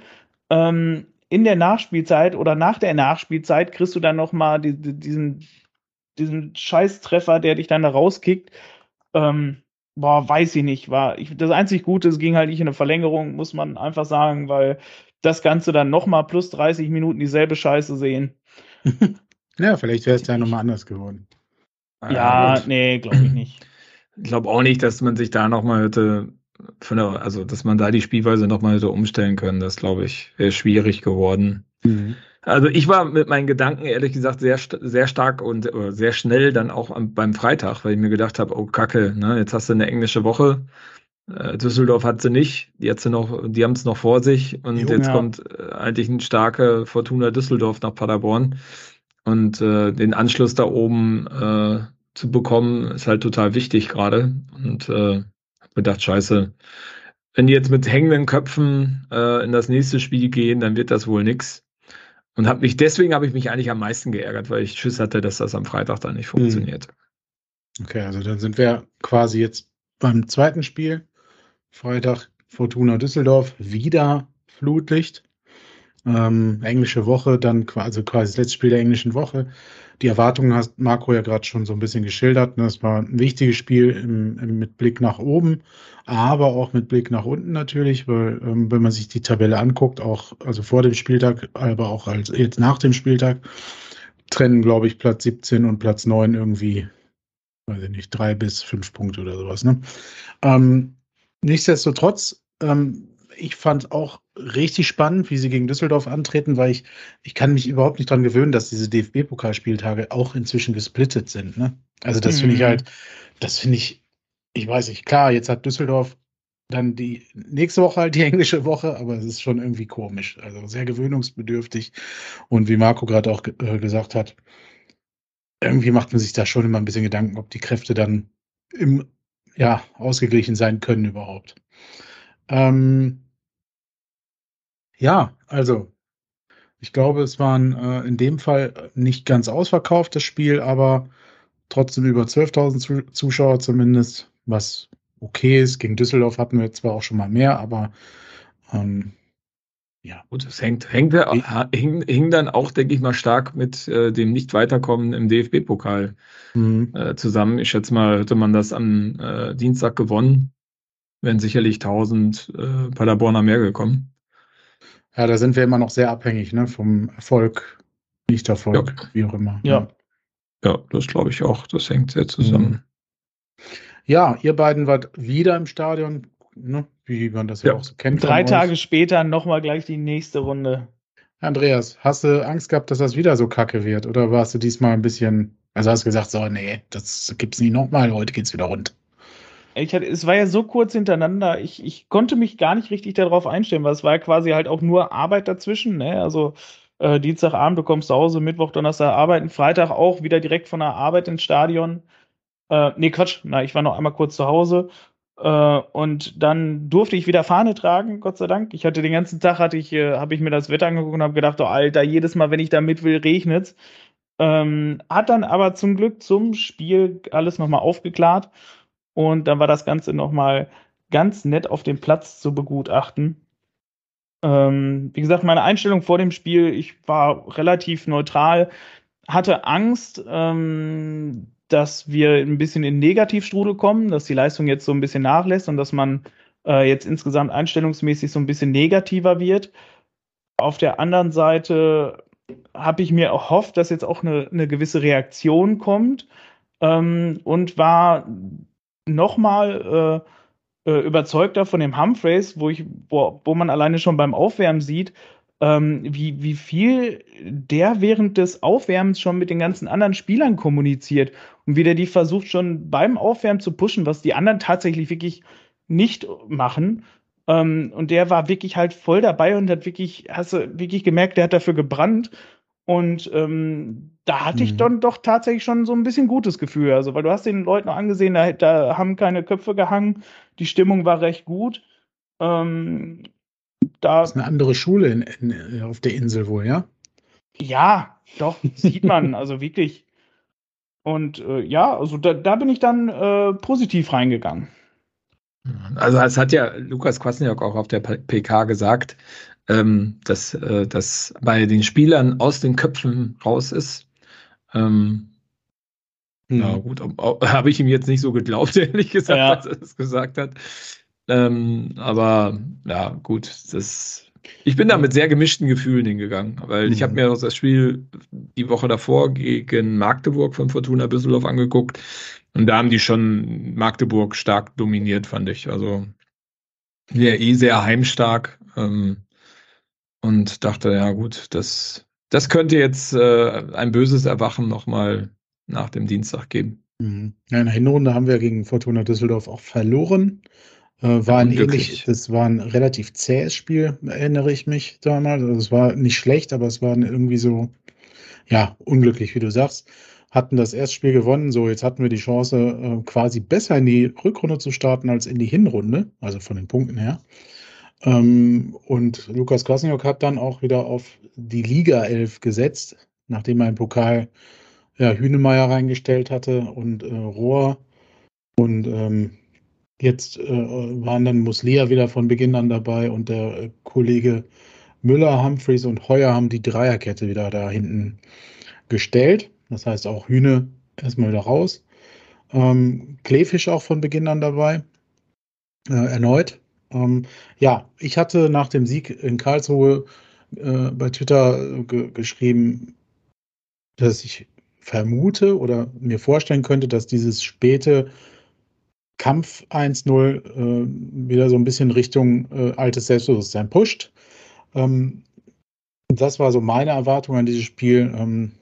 ähm, in der Nachspielzeit oder nach der Nachspielzeit kriegst du dann nochmal die, die, diesen, diesen Scheißtreffer, der dich dann da rauskickt. Ähm, boah, weiß ich nicht. War ich, das einzig Gute, es ging halt nicht in eine Verlängerung, muss man einfach sagen, weil das Ganze dann nochmal plus 30 Minuten dieselbe Scheiße sehen. ja, vielleicht wäre es ja nochmal anders geworden. Ja, gut. nee, glaube ich nicht. Ich glaube auch nicht, dass man sich da nochmal hätte, von der, also dass man da die Spielweise nochmal hätte umstellen können. Das glaube ich wäre schwierig geworden. Mhm. Also ich war mit meinen Gedanken ehrlich gesagt sehr, sehr stark und äh, sehr schnell dann auch am, beim Freitag, weil ich mir gedacht habe, oh Kacke, ne, jetzt hast du eine englische Woche. Äh, Düsseldorf hat sie nicht, die, hat sie noch, die haben es noch vor sich und Jo, jetzt kommt äh, eigentlich ein starker Fortuna Düsseldorf nach Paderborn und äh, den Anschluss da oben äh, zu bekommen ist halt total wichtig gerade und äh, hab gedacht, scheiße, wenn die jetzt mit hängenden Köpfen äh, in das nächste Spiel gehen, dann wird das wohl nix. Und habe mich deswegen habe ich mich eigentlich am meisten geärgert, weil ich Schiss hatte, dass das am Freitag dann nicht funktioniert. Okay, also dann sind wir quasi jetzt beim zweiten Spiel. Freitag Fortuna Düsseldorf, wieder Flutlicht. Ähm, englische Woche, dann quasi, also quasi das letzte Spiel der englischen Woche. Die Erwartungen hast Marco ja gerade schon so ein bisschen geschildert. Ne? Es war ein wichtiges Spiel im, im, mit Blick nach oben, aber auch mit Blick nach unten natürlich, weil ähm, wenn man sich die Tabelle anguckt, auch also vor dem Spieltag, aber auch als jetzt nach dem Spieltag, trennen, glaube ich, Platz 17 und Platz 9 irgendwie weiß ich nicht, drei bis fünf Punkte oder sowas. Ne? Ähm, nichtsdestotrotz, ähm, ich fand auch richtig spannend, wie sie gegen Düsseldorf antreten, weil ich, ich kann mich überhaupt nicht dran gewöhnen, dass diese DFB-Pokalspieltage auch inzwischen gesplittet sind. Ne? Also das finde ich Mhm. halt, das finde ich, ich weiß nicht, klar, jetzt hat Düsseldorf dann die nächste Woche halt die englische Woche, aber es ist schon irgendwie komisch, also sehr gewöhnungsbedürftig. Und wie Marco gerade auch ge äh, gesagt hat, irgendwie macht man sich da schon immer ein bisschen Gedanken, ob die Kräfte dann im, ja, ausgeglichen sein können überhaupt. Ähm, ja, also, ich glaube, es waren äh, in dem Fall nicht ganz ausverkauft, das Spiel, aber trotzdem über 12.000 Zu Zuschauer zumindest, was okay ist. Gegen Düsseldorf hatten wir zwar auch schon mal mehr, aber ähm, ja. Gut, es hängt, hängt, ha- hing, hing dann auch, denke ich mal, stark mit äh, dem Nicht-Weiterkommen im DFB-Pokal Mhm. äh, zusammen. Ich schätze mal, hätte man das am äh, Dienstag gewonnen, wären sicherlich 1000 äh, Paderborner mehr gekommen. Ja, da sind wir immer noch sehr abhängig, ne, vom Erfolg, Nicht-Erfolg, Ja. wie auch immer. Ja. Ja, das glaube ich auch. Das hängt sehr zusammen. Ja, ihr beiden wart wieder im Stadion, ne, wie man das ja, Ja. auch so kennt. Drei. Tage später nochmal gleich die nächste Runde. Andreas, hast du Angst gehabt, dass das wieder so kacke wird? Oder warst du diesmal ein bisschen, also hast du gesagt, so, nee, das gibt's nicht nochmal, heute geht's wieder rund. Ich hatte, es war ja so kurz hintereinander, ich, ich konnte mich gar nicht richtig darauf einstellen, weil es war ja quasi halt auch nur Arbeit dazwischen. Ne? Also äh, Dienstagabend, du kommst zu Hause, Mittwoch, Donnerstag arbeiten, Freitag auch wieder direkt von der Arbeit ins Stadion. Äh, nee, Quatsch, na, ich war noch einmal kurz zu Hause. Äh, und dann durfte ich wieder Fahne tragen, Gott sei Dank. Ich hatte den ganzen Tag, hatte ich, äh, habe ich mir das Wetter angeguckt und habe gedacht, oh Alter, jedes Mal, wenn ich da mit will, regnet's. Ähm, hat dann aber zum Glück zum Spiel alles nochmal aufgeklärt. Und dann war das Ganze nochmal ganz nett auf dem Platz zu begutachten. Ähm, wie gesagt, meine Einstellung vor dem Spiel, ich war relativ neutral, hatte Angst, ähm, dass wir ein bisschen in Negativstrudel kommen, dass die Leistung jetzt so ein bisschen nachlässt und dass man äh, jetzt insgesamt einstellungsmäßig so ein bisschen negativer wird. Auf der anderen Seite habe ich mir erhofft, dass jetzt auch eine, eine gewisse Reaktion kommt ähm, und war nochmal äh, äh, überzeugter von dem Humphreys, wo ich, wo, wo man alleine schon beim Aufwärmen sieht, ähm, wie, wie viel der während des Aufwärmens schon mit den ganzen anderen Spielern kommuniziert und wie der die versucht schon beim Aufwärmen zu pushen, was die anderen tatsächlich wirklich nicht machen. Ähm, und der war wirklich halt voll dabei und hat wirklich, hast du wirklich gemerkt, der hat dafür gebrannt. Und ähm, da hatte ich Mhm. dann doch tatsächlich schon so ein bisschen gutes Gefühl. Also, weil du hast den Leuten angesehen, da, da haben keine Köpfe gehangen, die Stimmung war recht gut. Ähm, da, Das ist eine andere Schule in, in, auf der Insel wohl, ja? ja, doch, sieht man, also wirklich. Und äh, ja, also da, da bin ich dann äh, positiv reingegangen. Also es hat ja Lukas Kwasniok auch auf der PK gesagt, ähm, dass äh, das bei den Spielern aus den Köpfen raus ist. Ähm, Hm. Ja, gut, habe ich ihm jetzt nicht so geglaubt, ehrlich gesagt, Ja. als er das gesagt hat. Ähm, aber ja, gut, das. Ich bin da mit sehr gemischten Gefühlen hingegangen, weil ich Mhm. habe mir auch das Spiel die Woche davor gegen Magdeburg von Fortuna Düsseldorf angeguckt und da haben die schon Magdeburg stark dominiert, fand ich. Also ja, eh sehr heimstark ähm, und dachte, ja gut, das, das könnte jetzt äh, ein böses Erwachen nochmal nach dem Dienstag geben. Mhm. Ja, in der Hinrunde haben wir gegen Fortuna Düsseldorf auch verloren. Äh, war ein ähnlich, das war ein relativ zähes Spiel, erinnere ich mich damals. Also es war nicht schlecht, aber es war irgendwie so, ja, unglücklich, wie du sagst. Hatten das Erstspiel gewonnen, so jetzt hatten wir die Chance, äh, quasi besser in die Rückrunde zu starten als in die Hinrunde, also von den Punkten her. Ähm, und Lukas Kwasniok hat dann auch wieder auf die Liga 11 gesetzt, nachdem er im Pokal ja, Hünemeyer reingestellt hatte und äh, Rohr. Und ähm, jetzt äh, waren dann Muslia wieder von Beginn an dabei und der äh, Kollege Müller, Humphreys und Heuer haben die Dreierkette wieder da hinten gestellt. Das heißt auch Hühne erstmal wieder raus. Ähm, Kleefisch auch von Beginn an dabei. Äh, erneut. Ähm, ja, ich hatte nach dem Sieg in Karlsruhe äh, bei Twitter äh, ge geschrieben, dass ich vermute oder mir vorstellen könnte, dass dieses späte Kampf 1-0 äh, wieder so ein bisschen Richtung äh, altes Selbstbewusstsein pusht. Ähm, das war so meine Erwartung an dieses Spiel. Ähm,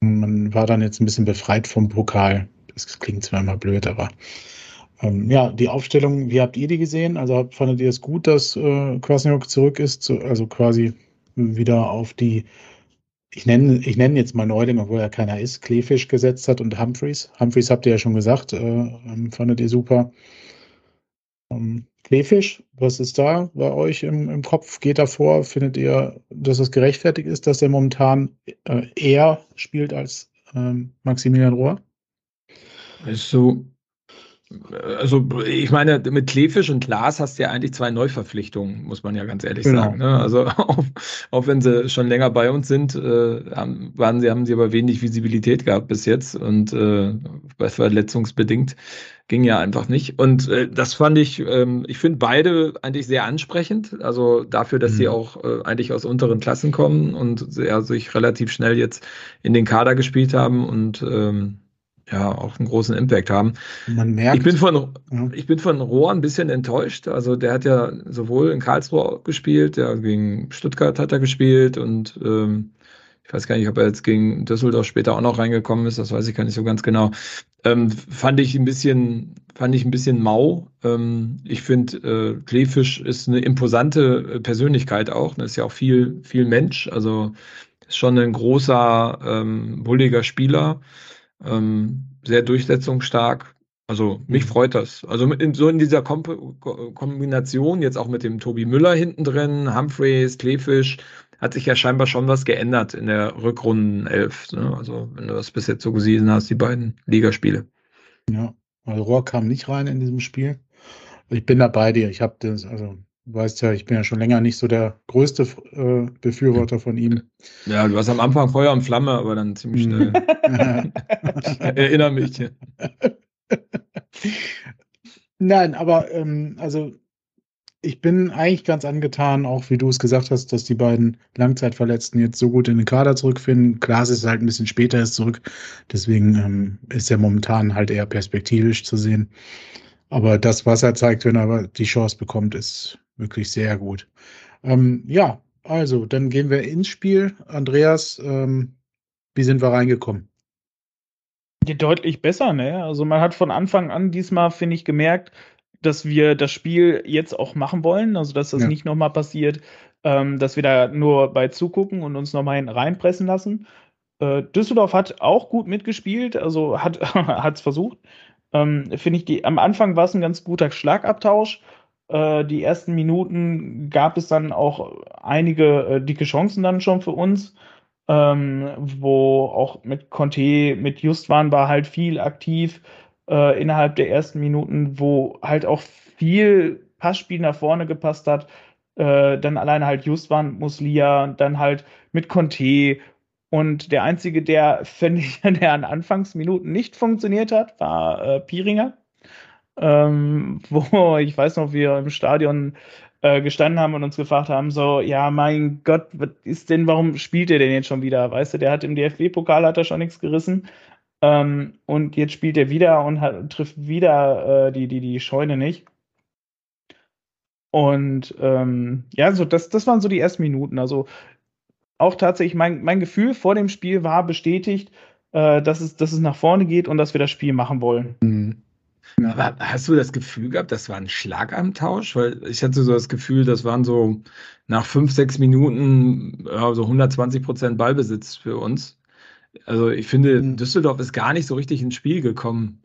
man war dann jetzt ein bisschen befreit vom Pokal. Das klingt zwar immer blöd, aber ähm, ja, die Aufstellung, wie habt ihr die gesehen? Also fandet ihr es gut, dass äh, Kwasniok zurück ist, zu, also quasi wieder auf die, ich nenne, ich nenne jetzt mal Neuling, obwohl er keiner ist, Kleefisch gesetzt hat und Humphreys. Humphreys habt ihr ja schon gesagt, äh, ähm, fandet ihr super. Ähm, Kleefisch, was ist da bei euch im, im Kopf? Geht da vor? Findet ihr, dass es gerechtfertigt ist, dass er momentan äh, eher spielt als ähm, Maximilian Rohr? Ist so, also ich meine, mit Kleefisch und Klaas hast du ja eigentlich zwei Neuverpflichtungen, muss man ja ganz ehrlich Genau. sagen. Ne? Also auch, auch wenn sie schon länger bei uns sind, äh, haben, waren sie, haben sie aber wenig Visibilität gehabt bis jetzt und äh, verletzungsbedingt ging ja einfach nicht. Und äh, das fand ich, ähm, ich finde beide eigentlich sehr ansprechend. Also dafür, dass sie Mhm. auch äh, eigentlich aus unteren Klassen kommen und ja, sich relativ schnell jetzt in den Kader gespielt haben und ähm, ja auch einen großen Impact haben. Man merkt, Ich bin von ja, ich bin von Rohr ein bisschen enttäuscht. Also der hat ja sowohl in Karlsruhe gespielt, ja, gegen Stuttgart hat er gespielt und ähm, ich weiß gar nicht, ob er jetzt gegen Düsseldorf später auch noch reingekommen ist, das weiß ich gar nicht so ganz genau. Ähm, fand ich ein bisschen, fand ich ein bisschen mau. Ähm, ich finde, äh, Kleefisch ist eine imposante äh, Persönlichkeit auch. Das ist ja auch viel, viel Mensch. Also ist schon ein großer, ähm, bulliger Spieler, ähm, sehr durchsetzungsstark. Also mich Mhm. freut das. Also in, so in dieser Komp Ko- Kombination, jetzt auch mit dem Tobi Müller hinten drin, Humphreys, Kleefisch, hat sich ja scheinbar schon was geändert in der Rückrunden-Elf. Ne? Also wenn du das bis jetzt so gesehen hast, die beiden Ligaspiele. ja. Also Rohr kam nicht rein in diesem Spiel. Ich bin da bei dir. Ich habe das, also du weißt ja, ich bin ja schon länger nicht so der größte äh, Befürworter von ihm. Ja, du hast am Anfang Feuer und Flamme, aber dann ziemlich schnell. Erinnere mich. Nein, aber ähm, also ich bin eigentlich ganz angetan, auch wie du es gesagt hast, dass die beiden Langzeitverletzten jetzt so gut in den Kader zurückfinden. Klar, es ist halt ein bisschen später erst zurück, deswegen ähm, ist er momentan halt eher perspektivisch zu sehen. Aber das, was er zeigt, wenn er aber die Chance bekommt, ist wirklich sehr gut. Ähm, ja, also dann gehen wir ins Spiel. Andreas, ähm, wie sind wir reingekommen? Ja, deutlich besser, ne? Also man hat von Anfang an diesmal, finde ich, gemerkt, dass wir das Spiel jetzt auch machen wollen. Also dass das Ja. nicht nochmal passiert, ähm, dass wir da nur bei zugucken und uns nochmal hinten reinpressen lassen. Äh, Düsseldorf hat auch gut mitgespielt, also hat es versucht. Ähm, finde ich, die, am Anfang war es ein ganz guter Schlagabtausch. Äh, die ersten Minuten gab es dann auch einige äh, dicke Chancen dann schon für uns ähm, wo auch mit Conte, mit Justwan war halt viel aktiv äh, innerhalb der ersten Minuten, wo halt auch viel Passspiel nach vorne gepasst hat. äh, dann alleine halt Justwan, Muslia, dann halt mit Conte. Und der einzige, der, finde ich, der an Anfangsminuten nicht funktioniert hat, war äh, Piringer. Ähm, wo ich weiß noch, wir im Stadion äh, gestanden haben und uns gefragt haben, so, ja, mein Gott, was ist denn, warum spielt er denn jetzt schon wieder? Weißt du, der hat im DFB-Pokal hat er schon nichts gerissen. Ähm, und jetzt spielt er wieder und hat, trifft wieder äh, die, die, die Scheune nicht. Und ähm, ja, so das, das waren so die ersten Minuten. Also auch tatsächlich, mein, mein Gefühl vor dem Spiel war bestätigt, äh, dass, es, dass es nach vorne geht und dass wir das Spiel machen wollen. Mhm. Aber hast du das Gefühl gehabt, das war ein Schlagarmtausch? Weil ich hatte so das Gefühl, das waren so nach fünf, sechs Minuten ja, so 120 Prozent Ballbesitz für uns. Also ich finde, Mhm. Düsseldorf ist gar nicht so richtig ins Spiel gekommen.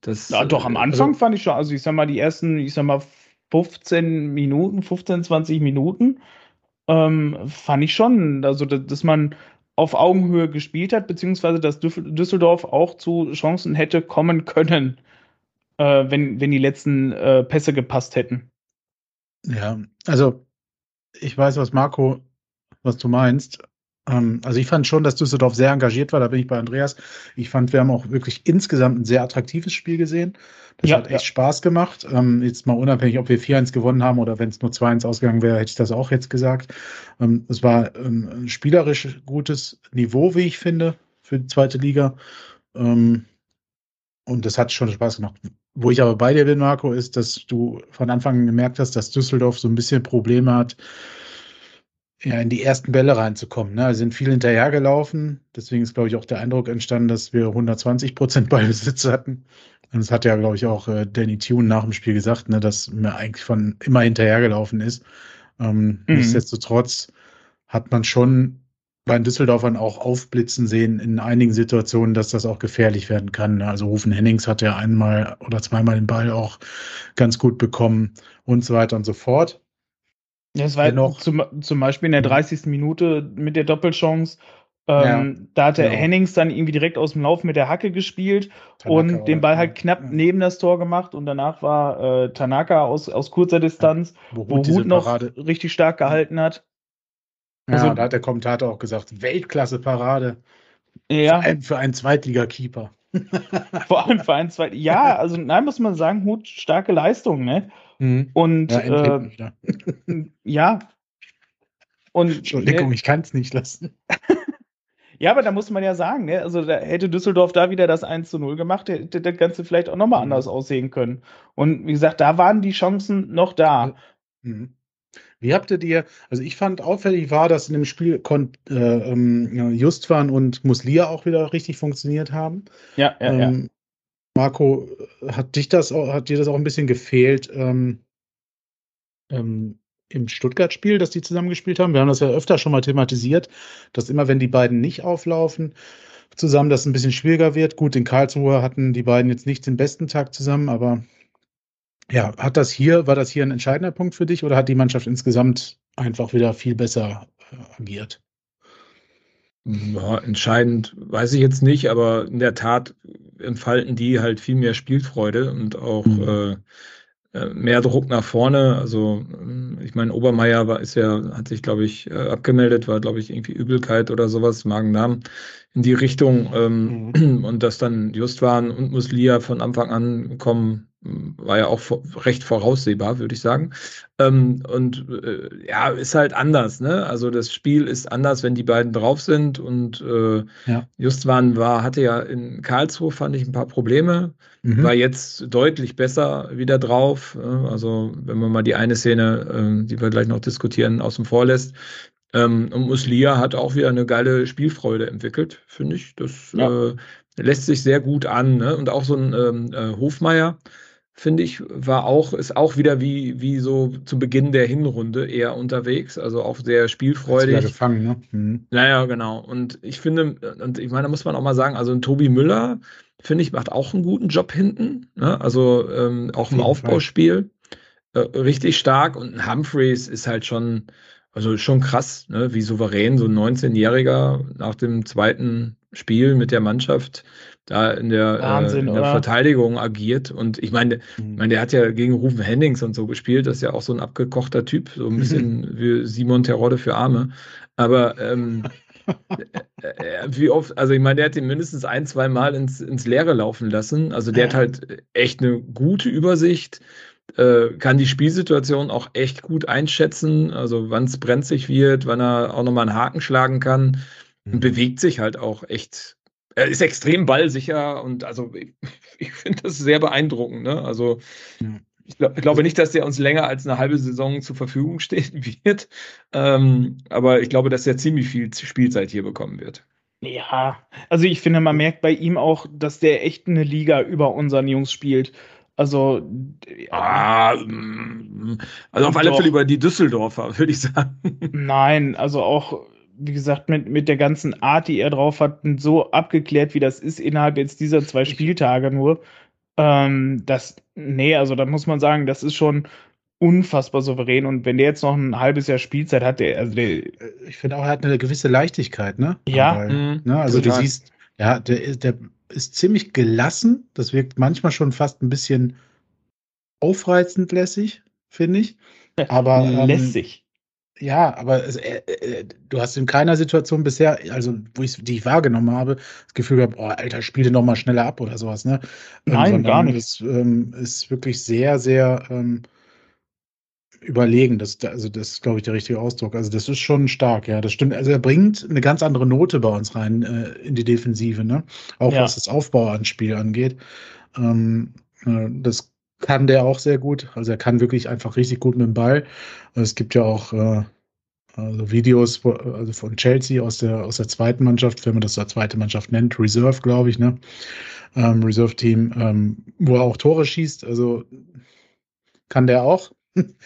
Das, Ja, doch, am äh, Anfang also- fand ich schon, also ich sag mal, die ersten, ich sag mal, 15 Minuten, 15, 20 Minuten, ähm, fand ich schon, also dass, man auf Augenhöhe gespielt hat, beziehungsweise dass Düsseldorf auch zu Chancen hätte kommen können, äh, wenn, wenn die letzten äh, Pässe gepasst hätten. Ja, also ich weiß, was Marco, was du meinst. Ähm, also ich fand schon, dass Düsseldorf sehr engagiert war, da bin ich bei Andreas. Ich fand, wir haben auch wirklich insgesamt ein sehr attraktives Spiel gesehen. Das Ja, hat echt ja. Spaß gemacht. Ähm, jetzt mal unabhängig, ob wir 4-1 gewonnen haben oder wenn es nur 2-1 ausgegangen wäre, hätte ich das auch jetzt gesagt. Ähm, es war ähm, ein spielerisch gutes Niveau, wie ich finde, für die zweite Liga. Ähm, und das hat schon Spaß gemacht. Wo ich aber bei dir bin, Marco, ist, dass du von Anfang an gemerkt hast, dass Düsseldorf so ein bisschen Probleme hat, ja, in die ersten Bälle reinzukommen. Ne? Also sind viel hinterhergelaufen. Deswegen ist, glaube ich, auch der Eindruck entstanden, dass wir 120 Prozent Ballbesitz hatten. Und das hat ja, glaube ich, auch äh, Danny Tune nach dem Spiel gesagt, ne, dass mir eigentlich von immer hinterhergelaufen ist. Ähm, Mhm. Nichtsdestotrotz hat man schon bei den Düsseldorfern auch aufblitzen sehen in einigen Situationen, dass das auch gefährlich werden kann. Also Rufen Hennings hat ja einmal oder zweimal den Ball auch ganz gut bekommen und so weiter und so fort. Ja, es war Dennoch- zum, zum Beispiel in der Mhm. 30. Minute mit der Doppelchance. Ähm, da hat der genau. Hennings dann irgendwie direkt aus dem Lauf mit der Hacke gespielt Tanaka und den Ball halt knapp ja. neben das Tor gemacht und danach war äh, Tanaka aus, aus kurzer Distanz, wo wo Ruth noch richtig stark gehalten hat. Ja, also- da hat der Kommentator auch gesagt, Weltklasse-Parade. Ja, Vor allem für einen Zweitligakeeper. vor allem für ein, zwei. Ja, also nein, muss man sagen, Hut, starke Leistung, ne? Mhm. Und Ja, äh, ja. Und Entschuldigung, ne, ich kann es nicht lassen. ja, aber da muss man ja sagen, ne? Also da hätte Düsseldorf da wieder das 1 zu 0 gemacht, hätte das Ganze vielleicht auch nochmal Mhm. anders aussehen können. Und wie gesagt, da waren die Chancen noch da. Mhm. Wie habt ihr dir, also ich fand auffällig war, dass in dem Spiel kon, äh, ähm, ja, Justwan und Muslia auch wieder richtig funktioniert haben. Ja, ja, ja. ähm, Marco, hat dich das, hat dir das auch ein bisschen gefehlt ähm, ähm, im Stuttgart-Spiel, dass die zusammengespielt haben? Wir haben das ja öfter schon mal thematisiert, dass immer, wenn die beiden nicht auflaufen, zusammen, das ein bisschen schwieriger wird. Gut, in Karlsruhe hatten die beiden jetzt nicht den besten Tag zusammen, aber ja, hat das hier, war das hier ein entscheidender Punkt für dich oder hat die Mannschaft insgesamt einfach wieder viel besser äh, agiert? Ja, entscheidend weiß ich jetzt nicht, aber in der Tat entfalten die halt viel mehr Spielfreude und auch Mhm. äh, äh, mehr Druck nach vorne. Also ähm, ich meine, Obermeier war, ist ja, hat sich, glaube ich, äh, abgemeldet, war, glaube ich, irgendwie Übelkeit oder sowas, Magen-Darm in die Richtung. Ähm, Und dass dann Justwan und Muslia von Anfang an kommen, war ja auch recht voraussehbar, würde ich sagen. Ähm, und äh, ja, ist halt anders, ne? Also das Spiel ist anders, wenn die beiden drauf sind. Und äh, Ja. Justwan war, hatte ja in Karlsruhe, fand ich, ein paar Probleme Mhm. war jetzt deutlich besser wieder drauf. äh, Also, wenn man mal die eine Szene, ähm, die wir gleich noch diskutieren, außen vor lässt. Ähm, Und Muslia hat auch wieder eine geile Spielfreude entwickelt, finde ich. Das Ja. äh, lässt sich sehr gut an. Ne? Und auch so ein ähm, äh, Hofmeier, finde ich, war auch, ist auch wieder wie, wie so zu Beginn der Hinrunde eher unterwegs. Also auch sehr spielfreudig. gefangen, ne? Mhm. Naja, genau. Und ich finde, und ich meine, da muss man auch mal sagen, also ein Tobi Müller, finde ich, macht auch einen guten Job hinten. Ne? Also ähm, auch im Aufbauspiel. Äh, richtig stark. Und ein Humphreys ist halt schon, also schon krass, ne? wie souverän so ein 19-Jähriger nach dem zweiten Spiel mit der Mannschaft da in der, Wahnsinn, äh, in der? Verteidigung agiert. Und ich meine, ich meine, der hat ja gegen Rufen Hennings und so gespielt. Das ist ja auch so ein abgekochter Typ, so ein bisschen wie Simon Terodde für Arme. Aber ähm, äh, äh, wie oft, also ich meine, der hat ihn mindestens ein, zwei Mal ins, ins Leere laufen lassen. Also der hat halt echt eine gute Übersicht, äh, kann die Spielsituation auch echt gut einschätzen, also wann es brenzlig wird, wann er auch nochmal einen Haken schlagen kann und bewegt sich halt auch echt. Er ist extrem ballsicher und also ich, ich finde das sehr beeindruckend. Ne? Also Ja. ich, glaub, ich glaube nicht, dass der uns länger als eine halbe Saison zur Verfügung stehen wird. Ähm, aber ich glaube, dass er ziemlich viel Spielzeit hier bekommen wird. Ja, also ich finde, man merkt bei ihm auch, dass der echt eine Liga über unseren Jungs spielt. Also, Ah, mm, also auf alle. Fälle über die Düsseldorfer, würde ich sagen. nein, also auch, wie gesagt, mit, mit der ganzen Art, die er drauf hat, so abgeklärt, wie das ist innerhalb jetzt dieser zwei Spieltage nur. Ähm, das, nee, also da muss man sagen, das ist schon unfassbar souverän. Und wenn der jetzt noch ein halbes Jahr Spielzeit hat, der, also der, Ich finde auch, er hat eine gewisse Leichtigkeit, ne? Ja. Ball, Mhm. ne? Also du siehst, ja, der ist, der ist ziemlich gelassen. Das wirkt manchmal schon fast ein bisschen aufreizend lässig, finde ich. Aber ähm, lässig. Ja, aber es, äh, äh, du hast in keiner Situation bisher, also wo ich die ich wahrgenommen habe, das Gefühl gehabt, oh, Alter, spiel den noch mal schneller ab oder sowas, ne? Nein, sondern gar nicht. Es ähm, ist wirklich sehr, sehr ähm, überlegen. Das, also das ist, glaube ich, der richtige Ausdruck. Also das ist schon stark, ja, das stimmt. Also er bringt eine ganz andere Note bei uns rein äh, in die Defensive, ne? Auch Ja. was das Aufbauanspiel angeht. Ähm, äh, das kann der auch sehr gut. Also er kann wirklich einfach richtig gut mit dem Ball. Es gibt ja auch äh, also Videos also von Chelsea aus der, aus der zweiten Mannschaft, wenn man das als zweite Mannschaft nennt, Reserve, glaube ich, ne? Ähm, Reserve-Team, ähm, wo er auch Tore schießt. Also kann der auch.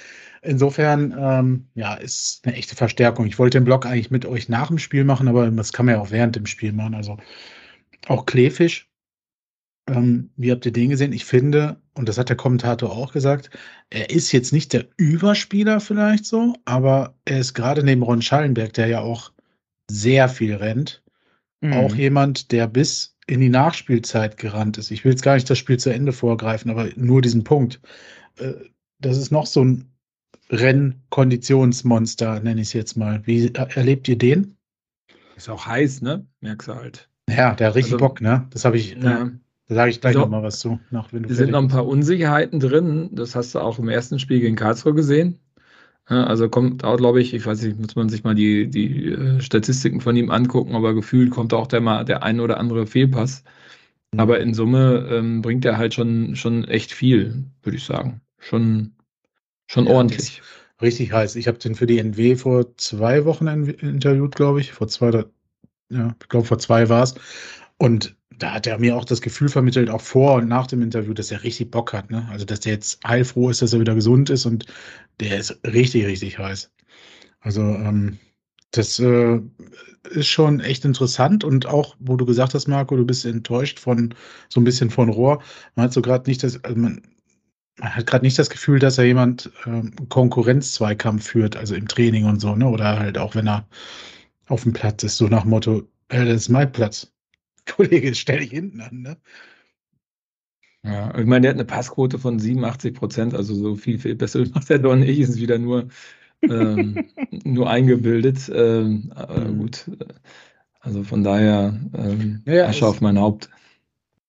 Insofern, ähm, ja, ist eine echte Verstärkung. Ich wollte den Blog eigentlich mit euch nach dem Spiel machen, aber das kann man ja auch während dem Spiel machen. Also auch Kleefisch. Ähm, wie habt ihr den gesehen? Ich finde, und das hat der Kommentator auch gesagt, er ist jetzt nicht der Überspieler vielleicht so, aber er ist gerade neben Ron Schallenberg, der ja auch sehr viel rennt, Mhm. auch jemand, der bis in die Nachspielzeit gerannt ist. Ich will jetzt gar nicht das Spiel zu Ende vorgreifen, aber nur diesen Punkt. Äh, Das ist noch so ein Rennkonditionsmonster, nenne ich es jetzt mal. Wie er- erlebt ihr den? Ist auch heiß, ne? Merkst du halt. Ja, der hat richtig Also- Bock, ne? Das habe ich, Ja. da sage ich gleich Also, noch mal was zu, nach, wenn du Es sind noch ein paar Unsicherheiten drin. Das hast du auch im ersten Spiel gegen Karlsruhe gesehen. Also kommt auch, glaube ich, ich weiß nicht, muss man sich mal die, die äh, Statistiken von ihm angucken, aber gefühlt kommt auch der mal der ein oder andere Fehlpass. Mhm. Aber in Summe ähm, bringt er halt schon, schon echt viel, würde ich sagen. Schon, schon Ja, ordentlich. Richtig heiß. Ich habe den für die NW vor zwei Wochen in- interviewt, glaube ich. Vor zwei, ja, ich glaube vor zwei war es. Und da hat er mir auch das Gefühl vermittelt, auch vor und nach dem Interview, dass er richtig Bock hat. Ne? Also, dass der jetzt heilfroh ist, dass er wieder gesund ist und der ist richtig, richtig heiß. Also, ähm, das äh, ist schon echt interessant und auch, wo du gesagt hast, Marco, du bist enttäuscht von so ein bisschen von Rohr. Man hat so gerade nicht das, also man hat gerade nicht das Gefühl, dass er jemand ähm, Konkurrenzzweikampf führt, also im Training und so, ne? Oder halt auch wenn er auf dem Platz ist, so nach Motto, äh, das ist mein Platz. Kollege, stell dich hinten an, ne? Ja, ich meine, der hat eine Passquote von 87 Prozent, also so viel, viel besser macht er doch nicht, ist wieder nur, ähm, nur eingebildet. Ähm, Mhm. gut, also von daher, ähm, Ja, ja, Asche auf mein Haupt.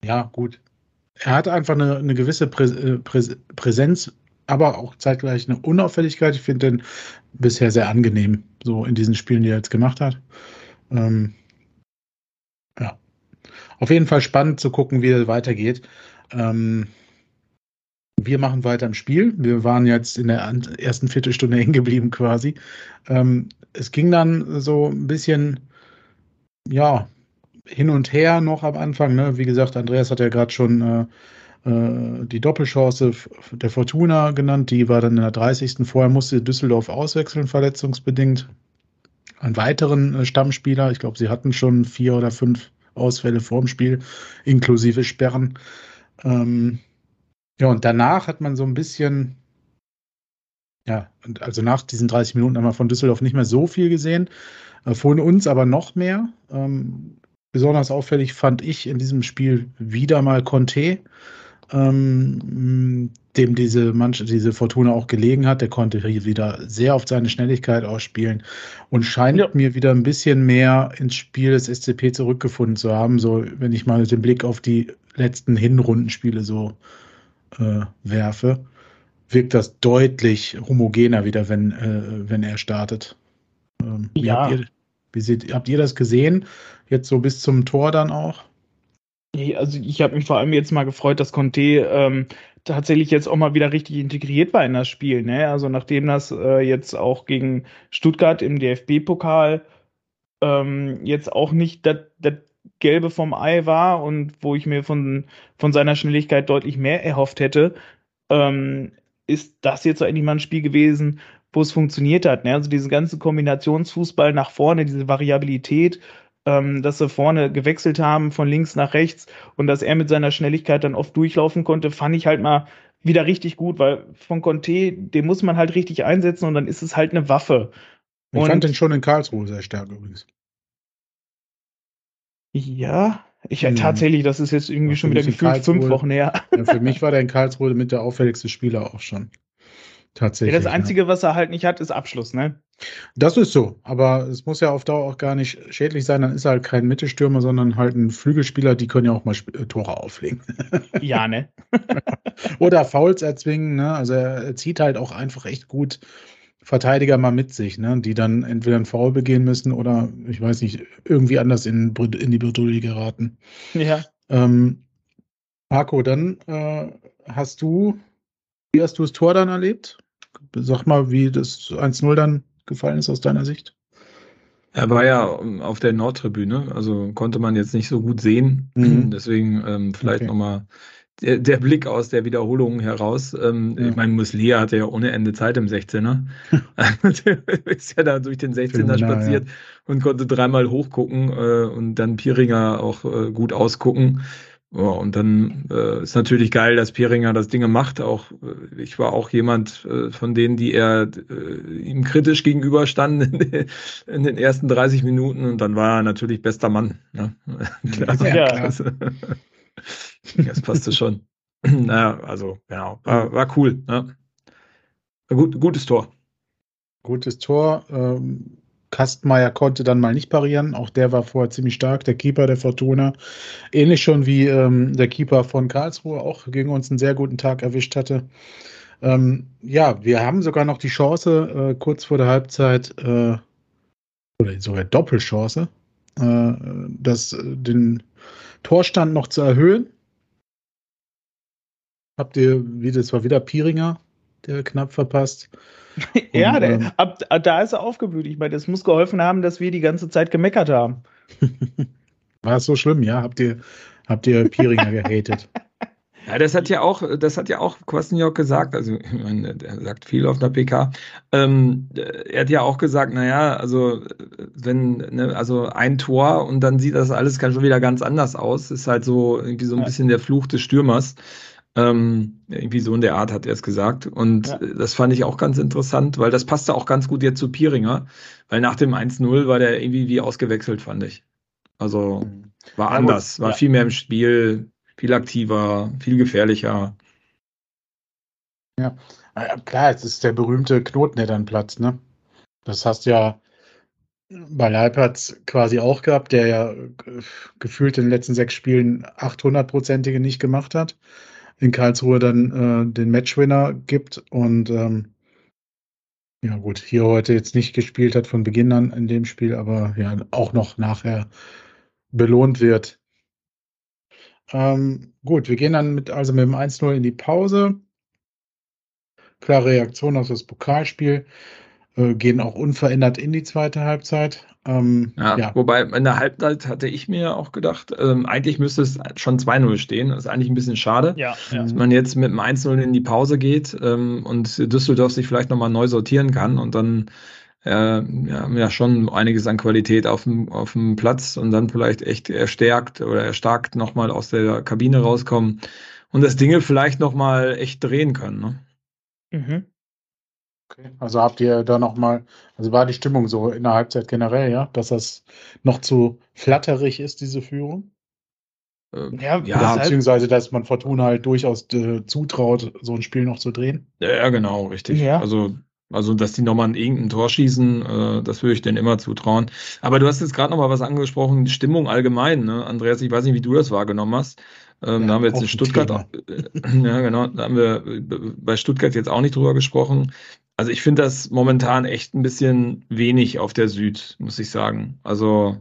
Ja, gut. Er hat einfach eine, eine gewisse äh, Prä Präsenz, aber auch zeitgleich eine Unauffälligkeit. Ich finde den bisher sehr angenehm, so in diesen Spielen, die er jetzt gemacht hat. Ähm, ja. Auf jeden Fall spannend zu gucken, wie es weitergeht. Ähm, wir machen weiter im Spiel. Wir waren jetzt in der ersten Viertelstunde hängen geblieben quasi. Ähm, es ging dann so ein bisschen, ja, hin und her noch am Anfang. Ne? Wie gesagt, Andreas hat ja gerade schon äh, äh, die Doppelchance der Fortuna genannt. Die war dann in der 30. Vorher musste Düsseldorf auswechseln, verletzungsbedingt. Einen weiteren äh, Stammspieler, ich glaube, sie hatten schon vier oder fünf Ausfälle vorm Spiel, inklusive Sperren. Ähm, ja, und danach hat man so ein bisschen, ja, also nach diesen 30 Minuten haben wir von Düsseldorf nicht mehr so viel gesehen. Äh, von uns aber noch mehr. Ähm, besonders auffällig fand ich in diesem Spiel wieder mal Conte, ähm, dem diese Mannschaft, diese Fortuna auch gelegen hat. Der konnte hier wieder sehr auf seine Schnelligkeit ausspielen und scheint Ja. mir wieder ein bisschen mehr ins Spiel des SCP zurückgefunden zu haben. So, wenn ich mal den Blick auf die letzten Hinrundenspiele so äh, werfe, wirkt das deutlich homogener wieder, wenn, äh, wenn er startet. Ähm, wie Ja. habt ihr, wie seht, habt ihr das gesehen? Jetzt so bis zum Tor dann auch? Also ich habe mich vor allem jetzt mal gefreut, dass Conte ähm, tatsächlich jetzt auch mal wieder richtig integriert war in das Spiel. Ne? Also nachdem das äh, jetzt auch gegen Stuttgart im DFB-Pokal ähm, jetzt auch nicht das Gelbe vom Ei war und wo ich mir von, von seiner Schnelligkeit deutlich mehr erhofft hätte, ähm, ist das jetzt so endlich mal ein Spiel gewesen, wo es funktioniert hat. Ne? Also diesen ganzen Kombinationsfußball nach vorne, diese Variabilität, ähm, dass sie vorne gewechselt haben von links nach rechts und dass er mit seiner Schnelligkeit dann oft durchlaufen konnte, fand ich halt mal wieder richtig gut, weil von Conte, den muss man halt richtig einsetzen und dann ist es halt eine Waffe. Ich Und- fand den schon in Karlsruhe sehr stark übrigens. Ja, ich Hm. tatsächlich, das ist jetzt irgendwie schon wieder gefühlt fünf Wochen her. Ja, für mich war der in Karlsruhe mit der auffälligste Spieler auch schon. Ja, Tatsächlich. das Einzige, was er halt nicht hat, ist Abschluss, ne? Ja. Das ist so, aber es muss ja auf Dauer auch gar nicht schädlich sein. Dann ist er halt kein Mittelstürmer, sondern halt ein Flügelspieler, die können ja auch mal äh, Tore auflegen. Ja, ne? Oder Fouls erzwingen, ne? Also er, zieht halt auch einfach echt gut Verteidiger mal mit sich, ne? Die dann entweder einen Foul begehen müssen oder, ich weiß nicht, irgendwie anders in, in die Bredouille geraten. Ja. Ähm, Marco, dann äh, hast du, wie hast du das Tor dann erlebt? Sag mal, wie das 1-0 dann gefallen ist aus deiner Sicht. Er war ja ähm, auf der Nordtribüne, also konnte man jetzt nicht so gut sehen. Mhm. Deswegen ähm, vielleicht Okay. nochmal der, der Blick aus der Wiederholung heraus. Ähm, Ja. Ich meine, Muslia hatte ja ohne Ende Zeit im 16er. der ist ja da durch den 16er Phänomenal, spaziert und konnte dreimal hochgucken äh, und dann Pieringer auch äh, gut ausgucken. Ja, und dann äh, ist natürlich geil, dass Pieringer das Ding macht. Auch äh, ich war auch jemand äh, von denen, die er äh, ihm kritisch gegenüberstanden in, den- in den ersten 30 Minuten und dann war er natürlich bester Mann. Ne? Klar. Ja. Das, das passte schon. naja, also genau, war, war cool. Ne? Gut, gutes Tor. Gutes Tor. Ähm, Kastmeier konnte dann mal nicht parieren. Auch der war vorher ziemlich stark, der Keeper der Fortuna. Ähnlich schon wie ähm, der Keeper von Karlsruhe auch gegen uns einen sehr guten Tag erwischt hatte. Ähm, ja, wir haben sogar noch die Chance, äh, kurz vor der Halbzeit, äh, oder sogar Doppelchance, äh, das, äh, den Torstand noch zu erhöhen. Habt ihr, wie das war wieder Pieringer, der knapp verpasst. ja, Und, der, ähm, ab, ab da ist er aufgeblüht. Ich meine, das muss geholfen haben, dass wir die ganze Zeit gemeckert haben. War es so schlimm, ja? Habt ihr, habt ihr Pieringer gehatet? Ja, das hat ja auch, das hat ja auch Kwasniok gesagt, also ich meine, der sagt viel auf der PK. Ähm, er hat ja auch gesagt, naja, also wenn, ne, also ein Tor und dann sieht das alles schon wieder ganz anders aus. Ist halt so irgendwie so ein Ja. bisschen der Fluch des Stürmers. Ähm, irgendwie so in der Art hat er es gesagt. Und Ja. das fand ich auch ganz interessant, weil das passte auch ganz gut jetzt zu Pieringer, weil nach dem 1-0 war der irgendwie wie ausgewechselt, fand ich. Also war Ja, anders, war ja. viel mehr im Spiel, viel aktiver, viel gefährlicher. Ja, klar, es ist der berühmte Knoten, der dann platzt, ne? Das hast du ja bei Leipertz quasi auch gehabt, der ja äh, gefühlt in den letzten sechs Spielen 800-prozentige nicht gemacht hat. In Karlsruhe dann äh, den Matchwinner gibt und ähm, ja gut, hier heute jetzt nicht gespielt hat von Beginn an in dem Spiel, aber ja auch noch nachher belohnt wird. Ähm, gut, wir gehen dann mit, also mit dem 1-0 in die Pause. Klare Reaktion auf das Pokalspiel. Äh, gehen auch unverändert in die zweite Halbzeit. Ähm, Ja, ja. Wobei in der Halbzeit hatte ich mir auch gedacht, ähm, eigentlich müsste es schon 2-0 stehen. Das ist eigentlich ein bisschen schade. Ja, ja. Dass man jetzt mit dem 1-0 in die Pause geht ähm, und Düsseldorf sich vielleicht nochmal neu sortieren kann und dann äh, ja, haben ja schon einiges an Qualität auf dem, auf dem Platz und dann vielleicht echt erstärkt oder erstarkt nochmal aus der Kabine rauskommen und das Dinge vielleicht nochmal echt drehen können. Ne? Mhm. Okay. Also habt ihr da nochmal, also war die Stimmung so in der Halbzeit generell, ja, dass das noch zu flatterig ist, diese Führung? Äh, Ja, Oder ja, beziehungsweise, dass man Fortuna halt durchaus äh, zutraut, so ein Spiel noch zu drehen? ja, genau, richtig. Ja. Also, also, dass die nochmal irgendein Tor schießen, äh, das würde ich denen immer zutrauen. Aber du hast jetzt gerade nochmal was angesprochen, die Stimmung allgemein, ne? Andreas, ich weiß nicht, wie du das wahrgenommen hast. Ähm, Ja, da haben wir jetzt auch in Stuttgart, Thema. äh, ja, genau, da haben wir äh, bei Stuttgart jetzt auch nicht drüber gesprochen. Also ich finde das momentan echt ein bisschen wenig auf der Süd, muss ich sagen. Also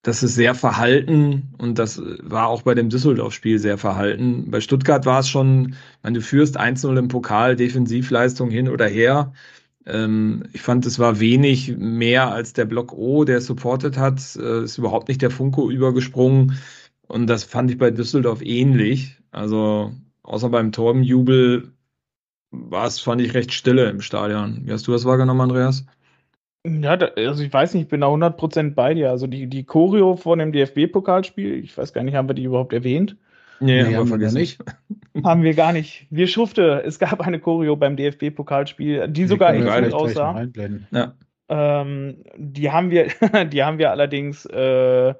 das ist sehr verhalten und das war auch bei dem Düsseldorf-Spiel sehr verhalten. Bei Stuttgart war es schon, wenn du führst 1-0 im Pokal, Defensivleistung hin oder her. Ähm, ich fand, es war wenig mehr als der Block O, der supportet hat. Äh, ist überhaupt nicht der Funko übergesprungen. Und das fand ich bei Düsseldorf ähnlich. Also außer beim Torbenjubel war es, fand ich, recht stille im Stadion. Wie hast du das wahrgenommen, Andreas? Ja, da, also ich weiß nicht, ich bin da 100% bei dir. Also die, die Choreo von dem DFB-Pokalspiel, ich weiß gar nicht, haben wir die überhaupt erwähnt? Nee, Nee, haben wir noch nicht. Haben wir gar nicht. Wir schufte, es gab eine Choreo beim DFB-Pokalspiel, die sogar echt gut aussah. Ja. Ähm, die haben wir, die haben wir allerdings, äh,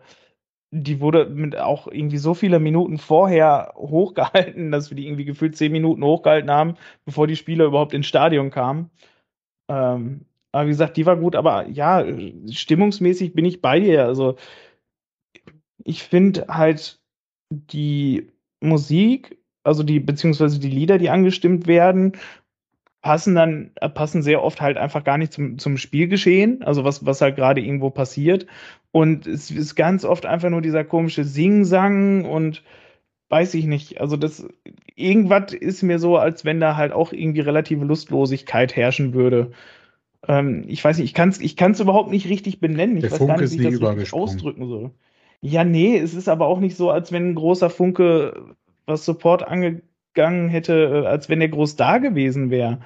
die wurde mit auch irgendwie so viele Minuten vorher hochgehalten, dass wir die irgendwie gefühlt zehn Minuten hochgehalten haben, bevor die Spieler überhaupt ins Stadion kamen. Ähm, aber wie gesagt, die war gut, aber ja, stimmungsmäßig bin ich bei dir. Also ich finde halt die Musik, also die, beziehungsweise die Lieder, die angestimmt werden, passen dann, äh, passen sehr oft halt einfach gar nicht zum, zum Spielgeschehen, also was, was halt gerade irgendwo passiert. Und es ist ganz oft einfach nur dieser komische Sing-Sang und weiß ich nicht. Also das, irgendwas ist mir so, als wenn da halt auch irgendwie relative Lustlosigkeit herrschen würde. Ähm, ich weiß nicht, ich kann es ich kann's überhaupt nicht richtig benennen. Ich Der weiß Funke gar nicht, wie ich das ausdrücken soll. Ja, nee, es ist aber auch nicht so, als wenn ein großer Funke was Support angegangen hätte, äh, als wenn der groß da gewesen wäre.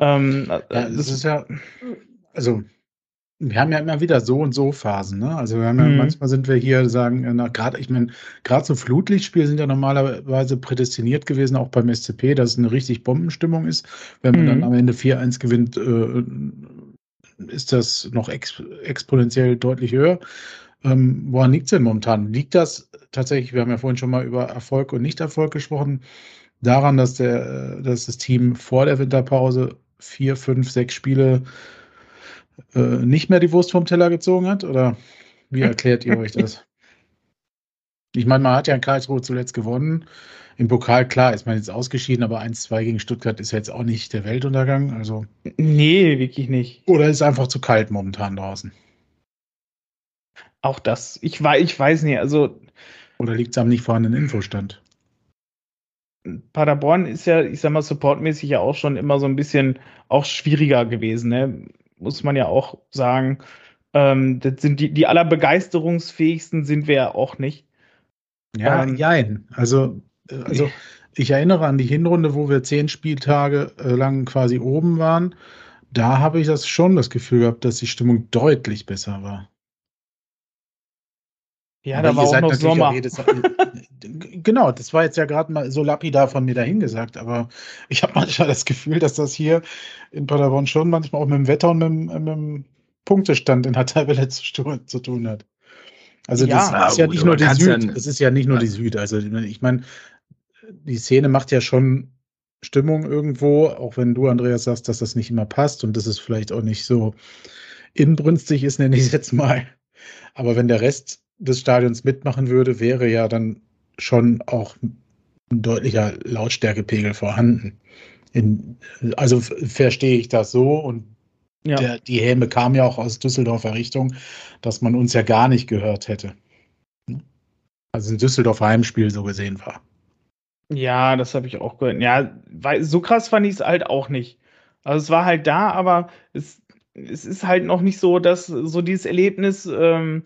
Ähm, Ja, das ist ja, also wir haben ja immer wieder so und so Phasen, ne? Also wir haben ja, Mhm. manchmal sind wir hier, sagen, äh, gerade, ich meine, gerade so Flutlichtspiele sind ja normalerweise prädestiniert gewesen, auch beim SCP, dass es eine richtig Bombenstimmung ist. Wenn man Mhm. dann am Ende 4-1 gewinnt, äh, ist das noch ex exponentiell deutlich höher. Ähm, woran liegt es denn momentan? Liegt das tatsächlich, wir haben ja vorhin schon mal über Erfolg und Nichterfolg gesprochen, daran, dass, der, äh, dass das Team vor der Winterpause vier, fünf, sechs Spiele äh, nicht mehr die Wurst vom Teller gezogen hat? Oder wie erklärt ihr euch das? Ich meine, man hat ja in Karlsruhe zuletzt gewonnen. Im Pokal, klar, ist man jetzt ausgeschieden, aber 1-2 gegen Stuttgart ist jetzt auch nicht der Weltuntergang. Also, nee, wirklich nicht. oder ist einfach zu kalt momentan draußen? Auch das. Ich, wei- ich weiß nicht, also Oder liegt es am nicht vorhandenen Infostand? Paderborn ist ja, ich sag mal, supportmäßig ja auch schon immer so ein bisschen auch schwieriger gewesen, ne? Muss man ja auch sagen. Ähm, das sind die, die allerbegeisterungsfähigsten sind wir ja auch nicht. Ja, Ähm, jein. Also, äh, also ich erinnere an die Hinrunde, wo wir zehn Spieltage äh, lang quasi oben waren. Da habe ich das schon das Gefühl gehabt, dass die Stimmung deutlich besser war. Ja, Aber da war auch noch Sommer. auch jedes- genau, das war jetzt ja gerade mal so lapidar von mir dahingesagt, aber ich habe manchmal das Gefühl, dass das hier in Paderborn schon manchmal auch mit dem Wetter und mit, dem- mit dem Punktestand in der Tabelle zu, zu tun hat. Also Ja, das ist ja gut, nicht nur die ja Süd, es ist ja nicht nur Ja. die Süd. Also ich meine, die Szene macht ja schon Stimmung irgendwo, auch wenn du, Andreas, sagst, dass das nicht immer passt und dass es vielleicht auch nicht so inbrünstig ist, nenne ich es jetzt mal. Aber wenn der Rest des Stadions mitmachen würde, wäre ja dann schon auch ein deutlicher Lautstärkepegel vorhanden. In, also verstehe ich das so und Ja. der, die Häme kam ja auch aus Düsseldorfer Richtung, dass man uns ja gar nicht gehört hätte. Also ein Düsseldorfer Heimspiel so gesehen war. Ja, das habe ich auch gehört. Ja, weil so krass fand ich es halt auch nicht. Also es war halt da, aber es, es ist halt noch nicht so, dass so dieses Erlebnis, ähm,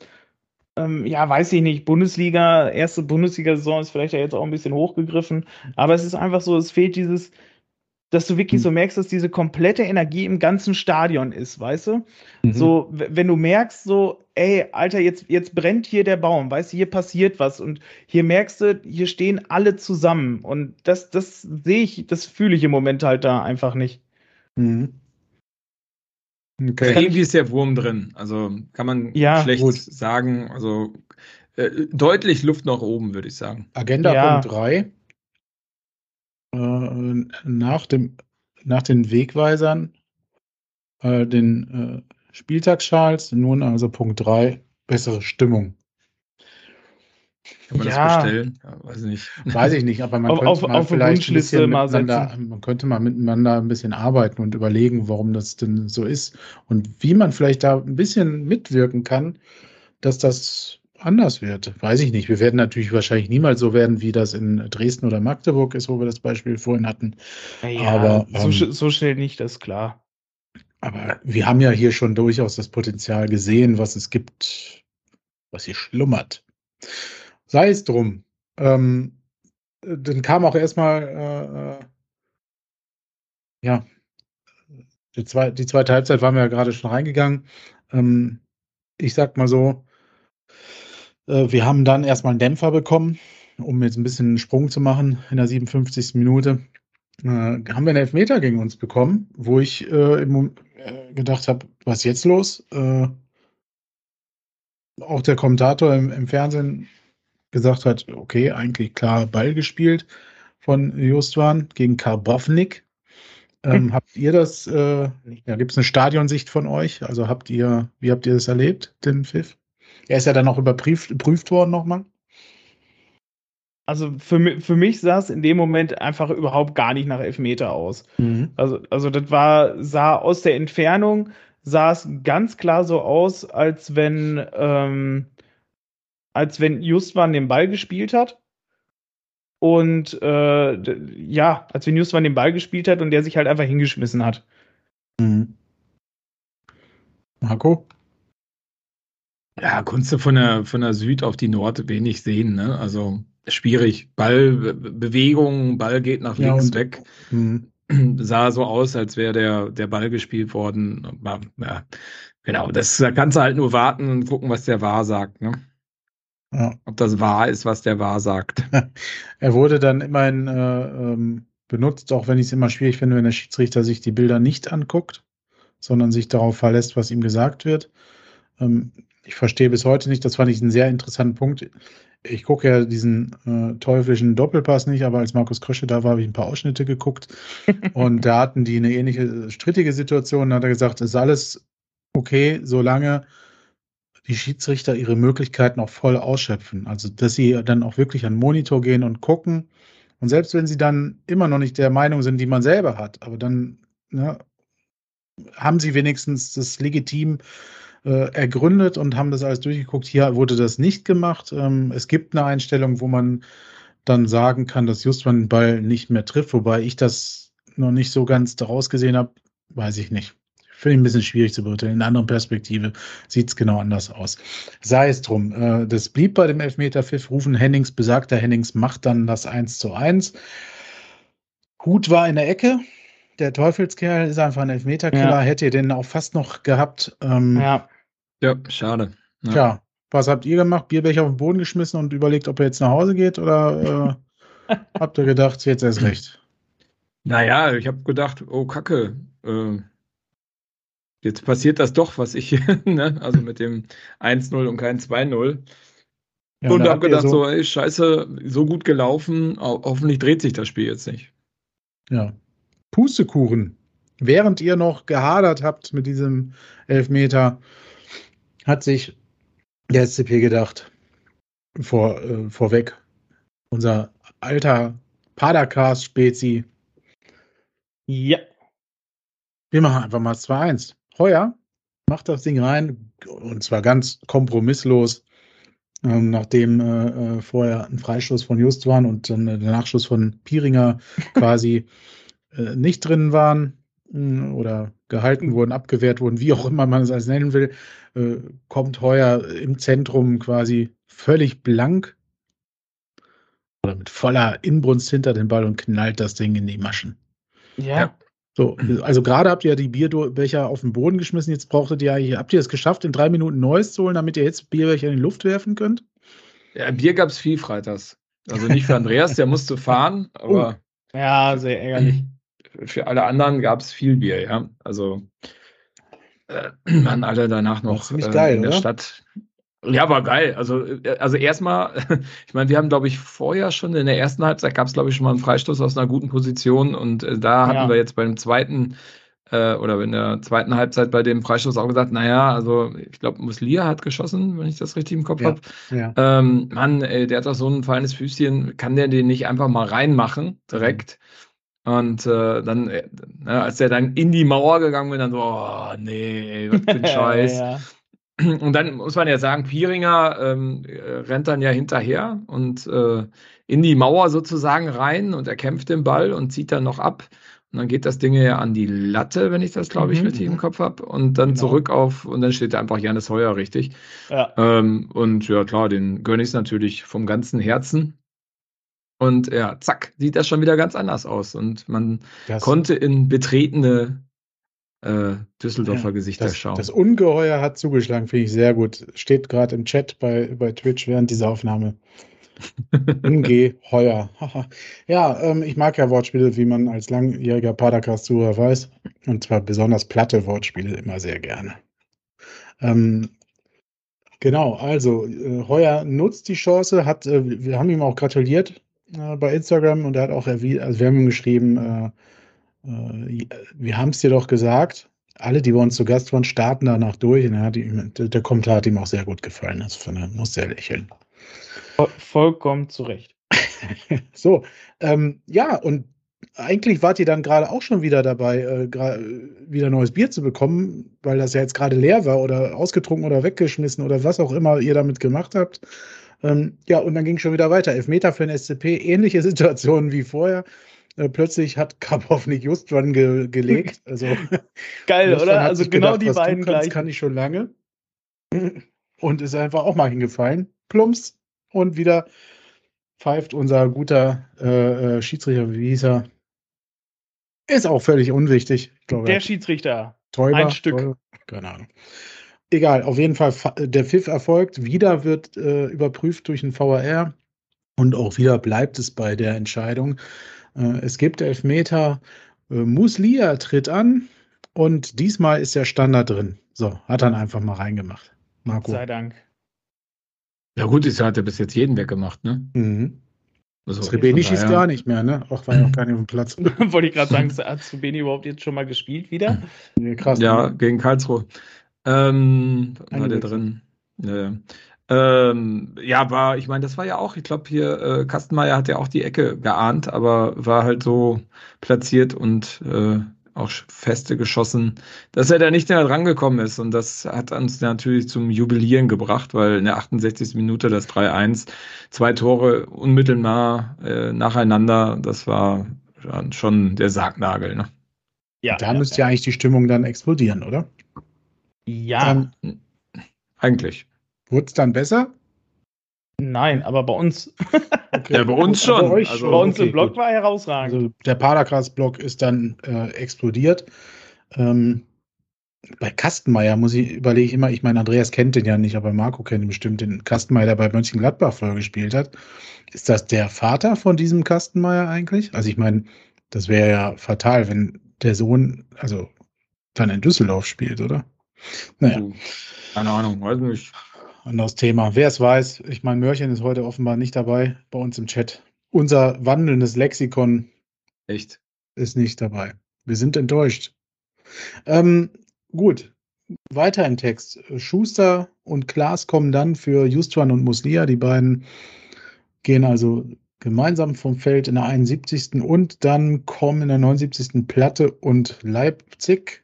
ähm, ja, weiß ich nicht, Bundesliga, erste Bundesliga-Saison ist vielleicht ja jetzt auch ein bisschen hochgegriffen, aber es ist einfach so, es fehlt dieses, dass du wirklich Hm. so merkst, dass diese komplette Energie im ganzen Stadion ist, weißt du? Mhm. So, wenn du merkst, so, ey, Alter, jetzt, jetzt brennt hier der Baum, weißt du, hier passiert was und hier merkst du, hier stehen alle zusammen und das, das sehe ich, das fühle ich im Moment halt da einfach nicht. Mhm. Okay. Irgendwie ist der Wurm drin. Also kann man Ja, schlecht gut. sagen. Also äh, deutlich Luft nach oben, würde ich sagen. Agenda Ja. Punkt 3. Äh, nach, dem, nach den Wegweisern, äh, den äh, Spieltagsschals, nun also Punkt 3, bessere Stimmung. Kann man Ja. das bestellen? Ja, weiß ich nicht. Weiß ich nicht, aber man Auf- könnte auf- mal auf vielleicht ein bisschen mal man könnte mal miteinander ein bisschen arbeiten und überlegen, warum das denn so ist und wie man vielleicht da ein bisschen mitwirken kann, dass das anders wird. Weiß ich nicht. Wir werden natürlich wahrscheinlich niemals so werden, wie das in Dresden oder Magdeburg ist, wo wir das Beispiel vorhin hatten. Ja, Aber, so, ähm, so schnell nicht, das ist klar. Aber wir haben ja hier schon durchaus das Potenzial gesehen, was es gibt, was hier schlummert. Sei es drum. Ähm, äh, dann kam auch erstmal, äh, äh, ja, die, zwei, die zweite Halbzeit waren wir ja gerade schon reingegangen. Ähm, ich sag mal so, äh, wir haben dann erstmal einen Dämpfer bekommen, um jetzt ein bisschen einen Sprung zu machen in der 57. Minute. Äh, haben wir einen Elfmeter gegen uns bekommen, wo ich äh, im, gedacht habe, was ist jetzt los? Auch der Kommentator im, im Fernsehen gesagt hat, okay, eigentlich klar Ball gespielt von Justwan gegen Karbovnik. Ähm, Habt ihr das, äh, ja, gibt es eine Stadionsicht von euch? Also habt ihr, wie habt ihr das erlebt, den Pfiff? Er ist ja dann auch überprüft, geprüft worden nochmal. Also für, für mich sah es in dem Moment einfach überhaupt gar nicht nach Elfmeter aus. Also, also das war, sah aus der Entfernung, sah es ganz klar so aus, als wenn, ähm, als wenn Justwan den Ball gespielt hat. Und äh, ja, als wenn Justwan den Ball gespielt hat und der sich halt einfach hingeschmissen hat. Mhm. Marco? Ja, konntest du von der, von der Süd auf die Nord wenig sehen, ne? Also schwierig. Ballbewegung, Ball geht nach Ja, links und- weg. Mhm. Sah so aus, als wäre der, der Ball gespielt worden. Ja, genau, das da kannst du halt nur warten und gucken, was der wahr sagt, ne? Ja. Ob das wahr ist, was der wahr sagt. Er wurde dann immerhin äh, ähm, benutzt, auch wenn ich es immer schwierig finde, wenn der Schiedsrichter sich die Bilder nicht anguckt, sondern sich darauf verlässt, was ihm gesagt wird. Ähm, ich verstehe bis heute nicht, das fand ich einen sehr interessanten Punkt. Ich gucke ja diesen äh, teuflischen Doppelpass nicht, aber als Markus Krösche da war, habe ich ein paar Ausschnitte geguckt und da hatten die eine ähnliche äh, strittige Situation. Da hat er gesagt, es ist alles okay, solange die Schiedsrichter ihre Möglichkeiten auch voll ausschöpfen. Also, dass sie dann auch wirklich an den Monitor gehen und gucken. Und selbst wenn sie dann immer noch nicht der Meinung sind, die man selber hat, aber dann ne, haben sie wenigstens das legitim äh, ergründet und haben das alles durchgeguckt. Hier wurde das nicht gemacht. Ähm, es gibt eine Einstellung, wo man dann sagen kann, dass Justman den Ball nicht mehr trifft, wobei ich das noch nicht so ganz daraus gesehen habe, weiß ich nicht. Finde ich ein bisschen schwierig zu beurteilen. In einer anderen Perspektive sieht es genau anders aus. Sei es drum. Äh, das blieb bei dem Elfmeter-Pfiff. Rufen Hennings, besagter Hennings macht dann das 1 zu 1. Hut war in der Ecke. Der Teufelskerl ist einfach ein Elfmeterkiller. Ja. Hätte ihr den auch fast noch gehabt. Ähm, Ja. Ja, schade. Ja. Tja, was habt ihr gemacht? Bierbecher auf den Boden geschmissen und überlegt, ob er jetzt nach Hause geht? Oder äh, habt ihr gedacht, jetzt erst recht? Naja, ich habe gedacht, oh Kacke, äh, jetzt passiert das doch, was ich, ne? Also mit dem 1-0 und kein 2-0. Ja, und da habe gedacht, so, ey, scheiße, so gut gelaufen, ho hoffentlich dreht sich das Spiel jetzt nicht. Ja. Pustekuchen. Während ihr noch gehadert habt mit diesem Elfmeter, hat sich der SCP gedacht, vor, äh, vorweg, unser alter Padercast-Spezi, Ja. wir machen einfach mal 2-1. Heuer macht das Ding rein und zwar ganz kompromisslos, ähm, nachdem äh, äh, vorher ein Freistoß von Just waren und dann der Nachschuss von Piringer quasi äh, nicht drin waren mh, oder gehalten wurden, abgewehrt wurden, wie auch immer man es als nennen will, äh, kommt Heuer im Zentrum quasi völlig blank oder mit voller Inbrunst hinter den Ball und knallt das Ding in die Maschen. Ja. Ja. So, also gerade habt ihr die Bierbecher auf den Boden geschmissen, jetzt brauchtet ihr eigentlich, habt ihr es geschafft, in drei Minuten Neues zu holen, damit ihr jetzt Bierbecher in die Luft werfen könnt? Ja, Bier gab's viel freitags. Also nicht für Andreas, der musste fahren, aber Ja, sehr ärgerlich. für alle anderen gab es viel Bier, ja. Also äh, waren alle danach noch äh, geil, in der oder? Stadt. Ja, war geil. Also, äh, also erstmal, ich meine, wir haben, glaube ich, vorher schon in der ersten Halbzeit gab es, glaube ich, schon mal einen Freistoß aus einer guten Position und äh, da hatten Ja. wir jetzt beim zweiten äh, oder in der zweiten Halbzeit bei dem Freistoß auch gesagt, naja, also ich glaube, Muslia hat geschossen, wenn ich das richtig im Kopf Ja. habe. Ja. Ähm, Mann, ey, der hat doch so ein feines Füßchen, kann der den nicht einfach mal reinmachen, direkt? Und äh, dann, äh, ne, als der dann in die Mauer gegangen bin, dann so, oh, nee, was für ein Scheiß. Und dann muss man ja sagen, Pieringer ähm, äh, rennt dann ja hinterher und äh, in die Mauer sozusagen rein und er kämpft den Ball und zieht dann noch ab. Und dann geht das Ding ja an die Latte, wenn ich das, glaube ich, Mhm, richtig im mhm. Kopf habe. Und dann Genau. zurück auf, und dann steht da einfach Janis Heuer richtig. Ja. Ähm, und ja, klar, den gönne ich es natürlich vom ganzen Herzen. Und ja, zack, sieht das schon wieder ganz anders aus. Und man Das, konnte in betretene äh, Düsseldorfer Ja, Gesichter das, schauen. das Ungeheuer hat zugeschlagen, finde ich sehr gut. Steht gerade im Chat bei, bei Twitch während dieser Aufnahme. Ungeheuer. Ja, ähm, ich mag ja Wortspiele, wie man als langjähriger Padercast-Zuhörer weiß. Und zwar besonders platte Wortspiele immer sehr gerne. Ähm, genau, also äh, Heuer nutzt die Chance, hat, äh, wir haben ihm auch gratuliert äh, bei Instagram und er hat auch erwidert, also wir haben ihm geschrieben, äh, wir haben es dir doch gesagt. Alle, die bei uns zu Gast waren, starten danach durch. Und hat ihm, der Kommentar hat ihm auch sehr gut gefallen. Das von er musste er lächeln. Voll- Vollkommen zu Recht. So, ähm, ja, und eigentlich wart ihr dann gerade auch schon wieder dabei, äh, äh, wieder neues Bier zu bekommen, weil das ja jetzt gerade leer war oder ausgetrunken oder weggeschmissen oder was auch immer ihr damit gemacht habt. Ähm, ja, und dann ging schon wieder weiter. Elfmeter für den SCP, ähnliche Situationen wie vorher. Äh, plötzlich hat Karpov nicht just dran ge gelegt. Also, Geil, oder? Also genau gedacht, die beiden kannst, gleich. kann ich schon lange. Und ist einfach auch mal hingefallen. Plumps. Und wieder pfeift unser guter äh, äh, Schiedsrichter, wie hieß er? Ist auch völlig unwichtig. Ich glaube, er Der Schiedsrichter. Täuber, ein Stück. Täuber, keine Ahnung. Egal, auf jeden Fall, fa- der Pfiff erfolgt. Wieder wird äh, überprüft durch den VAR. Und auch wieder bleibt es bei der Entscheidung. Äh, es gibt Elfmeter. Äh, Muslia tritt an. Und diesmal ist der Standard drin. So, hat dann einfach mal reingemacht. Marco. Sei Dank. Ja gut, ist hat er bis jetzt jeden weggemacht, ne? Mhm. Also, Srebeni schießt gar nicht mehr, ne? Auch war ja auch gar nicht auf dem Platz. Wollte ich gerade sagen, hat Zubeni überhaupt jetzt schon mal gespielt wieder? Nee, Krass. Ja, ne? gegen Karlsruhe. Ähm, war der drin? Ja, ja. Ähm, ja, war, ich meine, das war ja auch, ich glaube hier, äh, Kastenmeier hat ja auch die Ecke geahnt, aber war halt so platziert und äh, auch feste geschossen, dass er da nicht näher drangekommen ist. Und das hat uns natürlich zum Jubilieren gebracht, weil in der 68. Minute das 3-1, zwei Tore unmittelbar äh, nacheinander, das war schon- der Sargnagel. Ne? Ja. Da müsste ja eigentlich die Stimmung dann explodieren, oder? Ja, Ähm, Eigentlich. Wurde es dann besser? nein, aber bei uns, Okay. Ja, bei uns Aber schon. euch Also- bei uns Okay, im Blog gut. war herausragend. Also der Padercast-Blog ist dann äh, explodiert. Ähm, bei Kastenmeier muss ich, überlege ich immer, ich meine, Andreas kennt den ja nicht, aber Marco kennt ihn bestimmt, den Kastenmeier, der bei Mönchengladbach vorher gespielt hat. Ist das der Vater von diesem Kastenmeier eigentlich? Also ich meine, das wäre ja fatal, wenn der Sohn, also dann in Düsseldorf spielt, oder? Naja, Du, Keine Ahnung, weiß nicht. Anderes Thema. Wer es weiß, ich meine, Mörchen ist heute offenbar nicht dabei bei uns im Chat. Unser wandelndes Lexikon Echt. ist nicht dabei. Wir sind enttäuscht. Ähm, gut, weiter im Text. Schuster und Klaas kommen dann für Justwan und Muslia. Die beiden gehen also gemeinsam vom Feld in der 71. und dann kommen in der 79. Platte und Leipzig.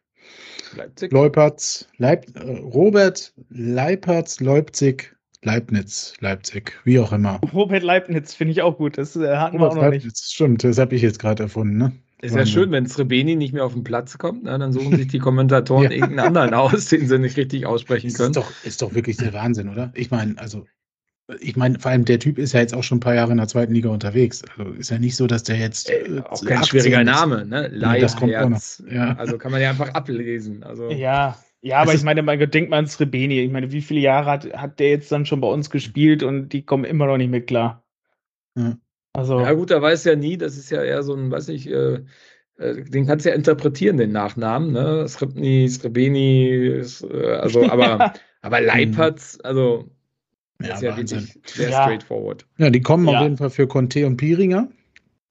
Leipzig. Leupertz, Leip, äh, Robert Leipertz, Leipzig, Leibniz, Leipzig, wie auch immer. Robert Leibniz finde ich auch gut. Das äh, hatten wir auch Robert noch nicht. Leibniz, stimmt, das habe ich jetzt gerade erfunden, ne? Ist ja schön, wenn Srebeni nicht mehr auf den Platz kommt, na, dann suchen sich die Kommentatoren Ja. irgendeinen anderen aus, den sie nicht richtig aussprechen können. ist doch, ist doch wirklich der Wahnsinn, oder? Ich meine, also, ich meine, vor allem der Typ ist ja jetzt auch schon ein paar Jahre in der zweiten Liga unterwegs. Also ist ja nicht so, dass der jetzt. Äh, auch kein 18 schwieriger ist. Name, ne? Ja, das kommt auch noch. Ja. Also kann man ja einfach ablesen. Also Ja, ja, aber ich meine, man denkt mal ans Rebeni. Ich meine, wie viele Jahre hat, hat der jetzt dann schon bei uns gespielt und die kommen immer noch nicht mit klar. Ja. Also, ja gut, da weiß ja nie, das ist ja eher so ein, weiß nicht, äh, äh, den kannst du ja interpretieren, den Nachnamen, ne? Sribni, Srebeni, äh, also, aber, aber Leipertz, also, Ja, ist ja Wahnsinn. wirklich sehr Ja. straightforward. Ja, die kommen Ja. auf jeden Fall für Conte und Piringer.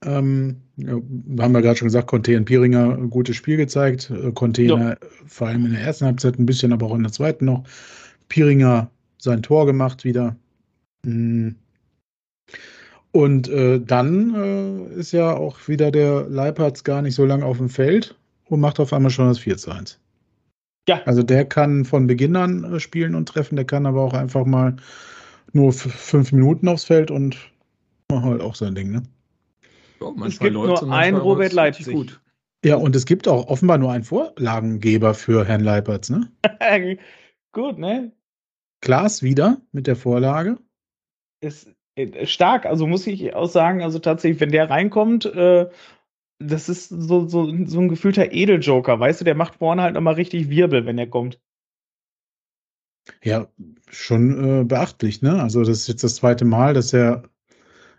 Ähm, ja, haben wir gerade schon gesagt, Conte und Piringer ein gutes Spiel gezeigt. Äh, Conte in Ja. vor allem in der ersten Halbzeit ein bisschen, aber auch in der zweiten noch. Piringer sein Tor gemacht wieder. Mm. Und äh, dann äh, ist ja auch wieder der Leipertz gar nicht so lange auf dem Feld und macht auf einmal schon das 4 zu 1. Ja. Also der kann von Beginn an äh, spielen und treffen, der kann aber auch einfach mal nur fünf Minuten aufs Feld und macht halt auch sein Ding, ne? Ja, manchmal gibt nur einen Robert Leipzig. Gut. Ja, und es gibt auch offenbar nur einen Vorlagengeber für Herrn Leipertz, ne? Gut, ne? Klaas wieder mit der Vorlage. Ist äh, stark, also muss ich auch sagen, also tatsächlich, wenn der reinkommt, äh, das ist so, so, so ein gefühlter Edeljoker, weißt du, der macht vorne halt nochmal richtig Wirbel, wenn er kommt. Ja, schon äh, beachtlich, ne? Also das ist jetzt das zweite Mal, dass er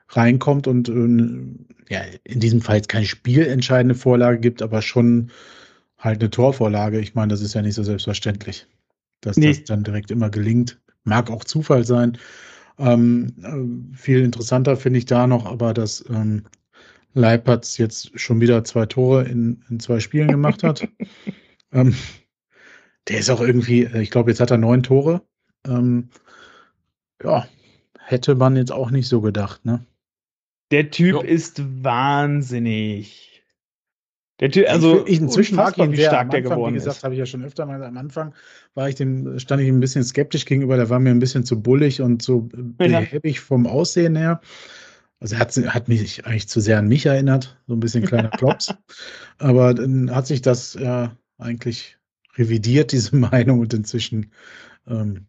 reinkommt und äh, ja, in diesem Fall jetzt keine spielentscheidende Vorlage gibt, aber schon halt eine Torvorlage. Ich meine, das ist ja nicht so selbstverständlich, dass Nee. das dann direkt immer gelingt. Mag auch Zufall sein. Ähm, äh, viel interessanter finde ich da noch, aber dass ähm, Leipertz jetzt schon wieder zwei Tore in, in zwei Spielen gemacht hat. ähm, der ist auch irgendwie, äh, ich glaube, jetzt hat er neun Tore. Ähm, ja, hätte man jetzt auch nicht so gedacht, ne? Der Typ Jo. ist wahnsinnig. Der Typ, also ich, inzwischen mag ihn wie sehr. stark Am der Anfang, geworden wie gesagt, ist. habe ich ja schon öfter mal am Anfang war ich dem, stand ich ihm ein bisschen skeptisch gegenüber. Der war mir ein bisschen zu bullig und so Ja. behäbig vom Aussehen her. Also er hat, hat mich eigentlich zu sehr an mich erinnert, so ein bisschen kleiner Klops. Aber dann hat sich das ja eigentlich revidiert, diese Meinung, und inzwischen ähm,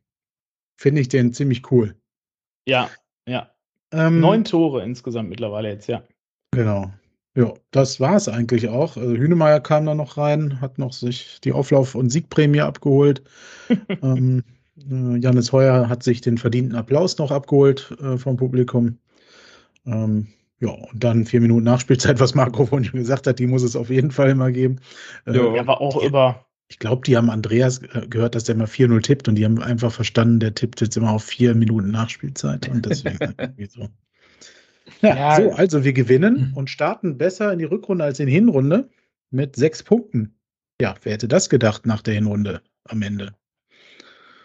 finde ich den ziemlich cool. Ja, ja. Ähm, Neun Tore insgesamt mittlerweile jetzt, ja. Genau. Ja, das war es eigentlich auch. Also Hünemeyer kam da noch rein, hat noch sich die Auflauf- und Siegprämie abgeholt. ähm, äh, Janis Heuer hat sich den verdienten Applaus noch abgeholt äh, vom Publikum. Ähm, ja, und dann vier Minuten Nachspielzeit, was Marco vorhin schon gesagt hat, die muss es auf jeden Fall immer geben. Äh, Ja. Er war auch über. Ich glaube, die haben Andreas äh, gehört, dass der immer 4-0 tippt und die haben einfach verstanden, der tippt jetzt immer auf vier Minuten Nachspielzeit und deswegen irgendwie so. Ja, Ja. so, also wir gewinnen und starten besser in die Rückrunde als in die Hinrunde mit sechs Punkten. Ja, wer hätte das gedacht nach der Hinrunde am Ende?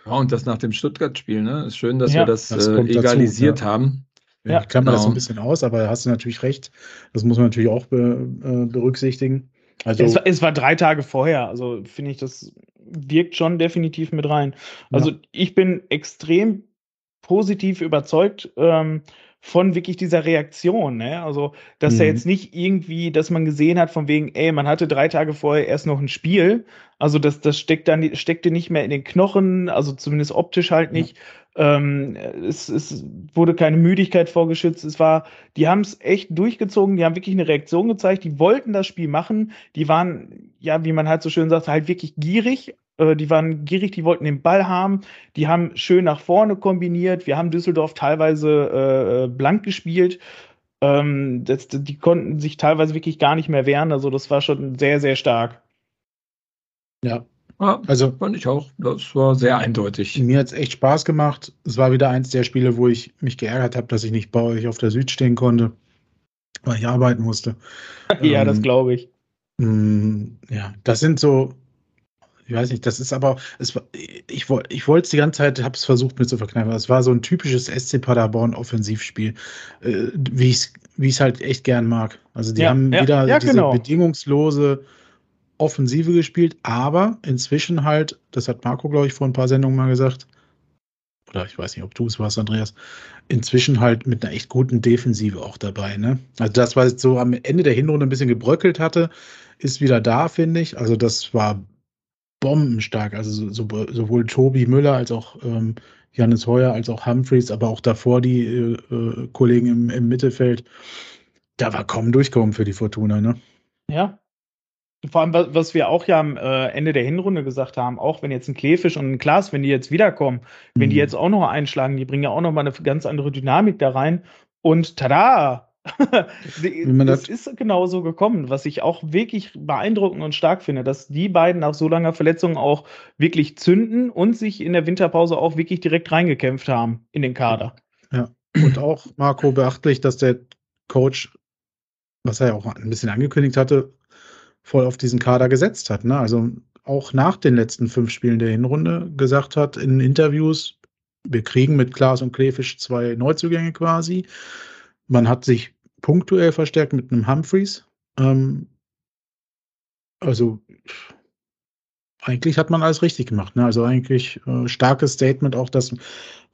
Ja, und das nach dem Stuttgart-Spiel, ne? Ist schön, dass Ja, wir das, das äh, dazu, egalisiert ja. haben. Ja, ich klammer das so ein genau. bisschen aus, aber da hast du natürlich recht. Das muss man natürlich auch be, äh, berücksichtigen. Also, es, war, es war drei Tage vorher, also finde ich, das wirkt schon definitiv mit rein. Also ich bin extrem positiv überzeugt ähm, von wirklich dieser Reaktion. Ne? Also, dass Mhm. er jetzt nicht irgendwie, dass man gesehen hat, von wegen, ey, man hatte drei Tage vorher erst noch ein Spiel. Also, das, das steckt dann, steckte nicht mehr in den Knochen, also zumindest optisch halt nicht. Ähm, es, es wurde keine Müdigkeit vorgeschützt. Es war, die haben es echt durchgezogen, die haben wirklich eine Reaktion gezeigt, die wollten das Spiel machen, die waren, ja, wie man halt so schön sagt, halt wirklich gierig. Äh, Die waren gierig, die wollten den Ball haben, die haben schön nach vorne kombiniert. Wir haben Düsseldorf teilweise äh, blank gespielt. Ähm, das, die konnten sich teilweise wirklich gar nicht mehr wehren. Also, das war schon sehr, sehr stark. ja, Ja, also fand ich auch. Das war sehr eindeutig. Mir hat es echt Spaß gemacht. Es war wieder eins der Spiele, wo ich mich geärgert habe, dass ich nicht bei euch auf der Süd stehen konnte, weil ich arbeiten musste. ja, Ähm, das glaube ich. Mm, Ja, das sind so, ich weiß nicht, das ist aber, es war, ich, woll- ich wollte es die ganze Zeit, habe es versucht mir zu verkneifen. Es war so ein typisches SC Paderborn Offensivspiel, äh, wie ich es wie ich's halt echt gern mag. Also die Ja, haben ja, wieder ja, diese genau. bedingungslose Offensive gespielt, aber inzwischen halt, das hat Marco, glaube ich, vor ein paar Sendungen mal gesagt, oder ich weiß nicht, ob du es warst, Andreas, inzwischen halt mit einer echt guten Defensive auch dabei. Ne? Also das, was jetzt so am Ende der Hinrunde ein bisschen gebröckelt hatte, ist wieder da, finde ich. Also das war bombenstark. Also so, so, sowohl Tobi Müller als auch ähm, Janis Heuer als auch Humphreys, aber auch davor die äh, äh, Kollegen im, im Mittelfeld. Da war kaum Durchkommen für die Fortuna. Ne? Ja. Vor allem, wa- was wir auch ja am äh, Ende der Hinrunde gesagt haben, auch wenn jetzt ein Kleefisch und ein Glas, wenn die jetzt wiederkommen, wenn die Mhm. jetzt auch noch einschlagen, die bringen ja auch noch mal eine ganz andere Dynamik da rein. Und tada! Das- ist genau so gekommen, was ich auch wirklich beeindruckend und stark finde, dass die beiden nach so langer Verletzung auch wirklich zünden und sich in der Winterpause auch wirklich direkt reingekämpft haben in den Kader. Und auch, Marco, beachtlich, dass der Coach, was er ja auch ein bisschen angekündigt hatte, voll auf diesen Kader gesetzt hat. Ne? Also auch nach den letzten fünf Spielen der Hinrunde gesagt hat in Interviews, wir kriegen mit Klaas und Klefisch zwei Neuzugänge quasi. Man hat sich punktuell verstärkt mit einem Humphreys. Ähm, also eigentlich hat man alles richtig gemacht. Ne? Also eigentlich äh, starkes Statement auch, dass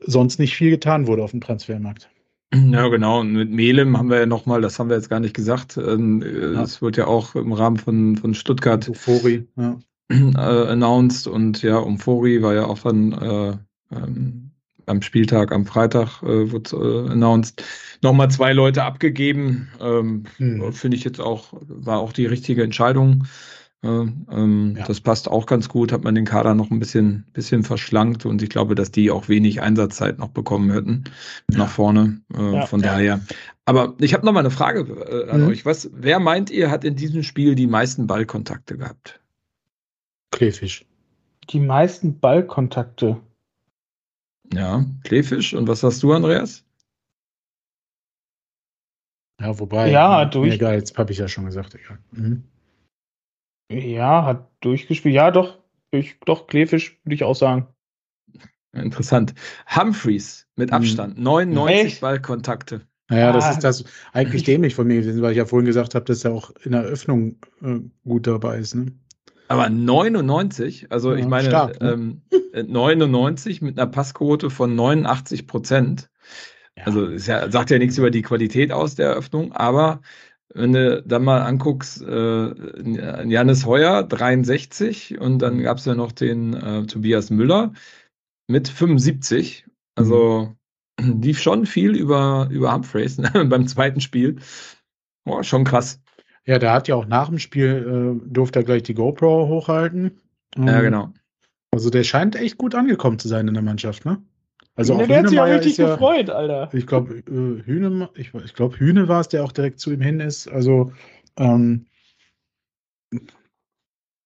sonst nicht viel getan wurde auf dem Transfermarkt. Ja, genau. Und mit Melem haben wir ja nochmal, das haben wir jetzt gar nicht gesagt, ähm, äh, Ja. es wird ja auch im Rahmen von, von Stuttgart Euphorie, ja. äh, announced und ja, Umfori war ja auch dann äh, ähm, am Spieltag am Freitag äh, wurde äh, announced. Nochmal zwei Leute abgegeben. Ähm, Mhm. Finde ich jetzt auch, war auch die richtige Entscheidung. Äh, ähm, Ja. Das passt auch ganz gut, hat man den Kader noch ein bisschen, bisschen verschlankt und ich glaube, dass die auch wenig Einsatzzeit noch bekommen hätten nach vorne. Äh, Ja. Von daher. Aber ich habe noch mal eine Frage äh, an Mhm. euch. Was, wer meint ihr, hat in diesem Spiel die meisten Ballkontakte gehabt? Kleefisch. Die meisten Ballkontakte. Ja, Kleefisch. Und was hast du, Andreas? Ja, wobei. Ja, äh, durch- Egal, jetzt habe ich ja schon gesagt, egal. Mhm. Ja, hat durchgespielt. Ja, doch. Ich, doch, Klefisch würde ich auch sagen. Interessant. Humphreys mit Mhm. Abstand, 99 Echt? Ballkontakte. Naja, das Ah. ist das eigentlich dämlich von mir gewesen, weil ich ja vorhin gesagt habe, dass er auch in der Öffnung äh, gut dabei ist. Ne? Aber 99, also Ja, ich meine, stark, ne? ähm, äh, 99 mit einer Passquote von 89 Prozent. Ja. Also es ja, sagt ja nichts über die Qualität aus der Eröffnung, aber wenn du dann mal anguckst, äh, Janis Heuer 63 und dann gab es ja noch den äh, Tobias Müller mit 75. Also lief schon viel über, über Humphreys beim zweiten Spiel. Boah, schon krass. Ja, der hat ja auch nach dem Spiel, äh, durfte er gleich die GoPro hochhalten. Ja, Ähm, genau. Also der scheint echt gut angekommen zu sein in der Mannschaft, ne? Also Ja, auch der hat sich auch richtig ja, gefreut, Alter. ich glaube, äh, Hühne, ich, ich glaube, Hühne war es, der auch direkt zu ihm hin ist. Also, ähm,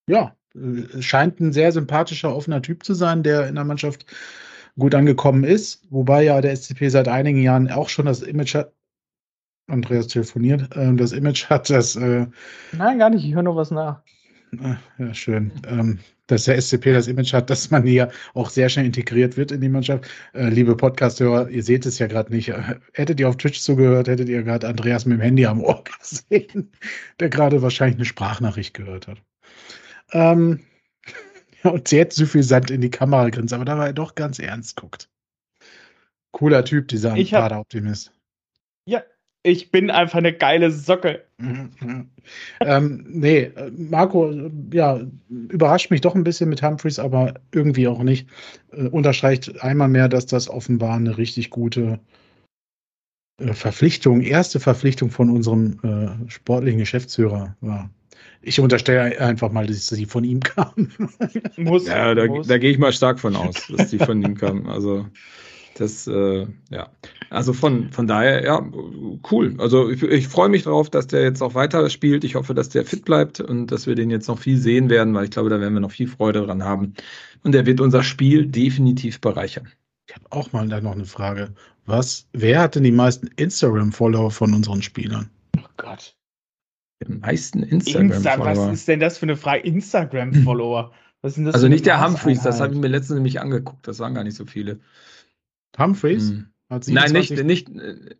ja, äh, scheint ein sehr sympathischer, offener Typ zu sein, der in der Mannschaft gut angekommen ist. Wobei ja der SCP seit einigen Jahren auch schon das Image hat. Andreas telefoniert, äh, das Image hat, dass, äh, Nein, gar nicht. Ich höre noch was nach. äh, ja, schön, ähm, dass der SCP das Image hat, dass man hier auch sehr schnell integriert wird in die Mannschaft. Äh, liebe Podcast-Hörer, ihr seht es ja gerade nicht. Äh, Hättet ihr auf Twitch zugehört, hättet ihr gerade Andreas mit dem Handy am Ohr gesehen, der gerade wahrscheinlich eine Sprachnachricht gehört hat. Ähm, ja, und sehr suffisant in die Kamera grinst, aber dabei doch ganz ernst guckt. Cooler Typ, dieser Kaderoptimist. Ich bin einfach eine geile Socke. Mhm. ähm, nee, äh, Marco, ja, überrascht mich doch ein bisschen mit Humphreys, aber irgendwie auch nicht. Äh, unterstreicht einmal mehr, dass das offenbar eine richtig gute äh, Verpflichtung, erste Verpflichtung von unserem äh, sportlichen Geschäftsführer war. Ich unterstelle einfach mal, dass sie von ihm kam. Muss. Ja, da, da gehe ich mal stark von aus, dass die von ihm kamen. Also das, äh, ja. Also von, von daher, ja, cool. Also ich, ich freue mich darauf, dass der jetzt auch weiter spielt. Ich hoffe, dass der fit bleibt und dass wir den jetzt noch viel sehen werden, weil ich glaube, da werden wir noch viel Freude dran haben. Und er wird unser Spiel definitiv bereichern. Ich habe auch mal da noch eine Frage. Was, wer hat denn die meisten Instagram-Follower von unseren Spielern? Oh Gott. Die meisten Insta Instagram-Follower. was ist denn das für eine Frage? Instagram-Follower. Was sind das Also nicht der Humphreys, das habe ich mir letztens nämlich angeguckt. Das waren gar nicht so viele. Humphreys? Hm. Hat Nein, nicht, 27 nicht. äh,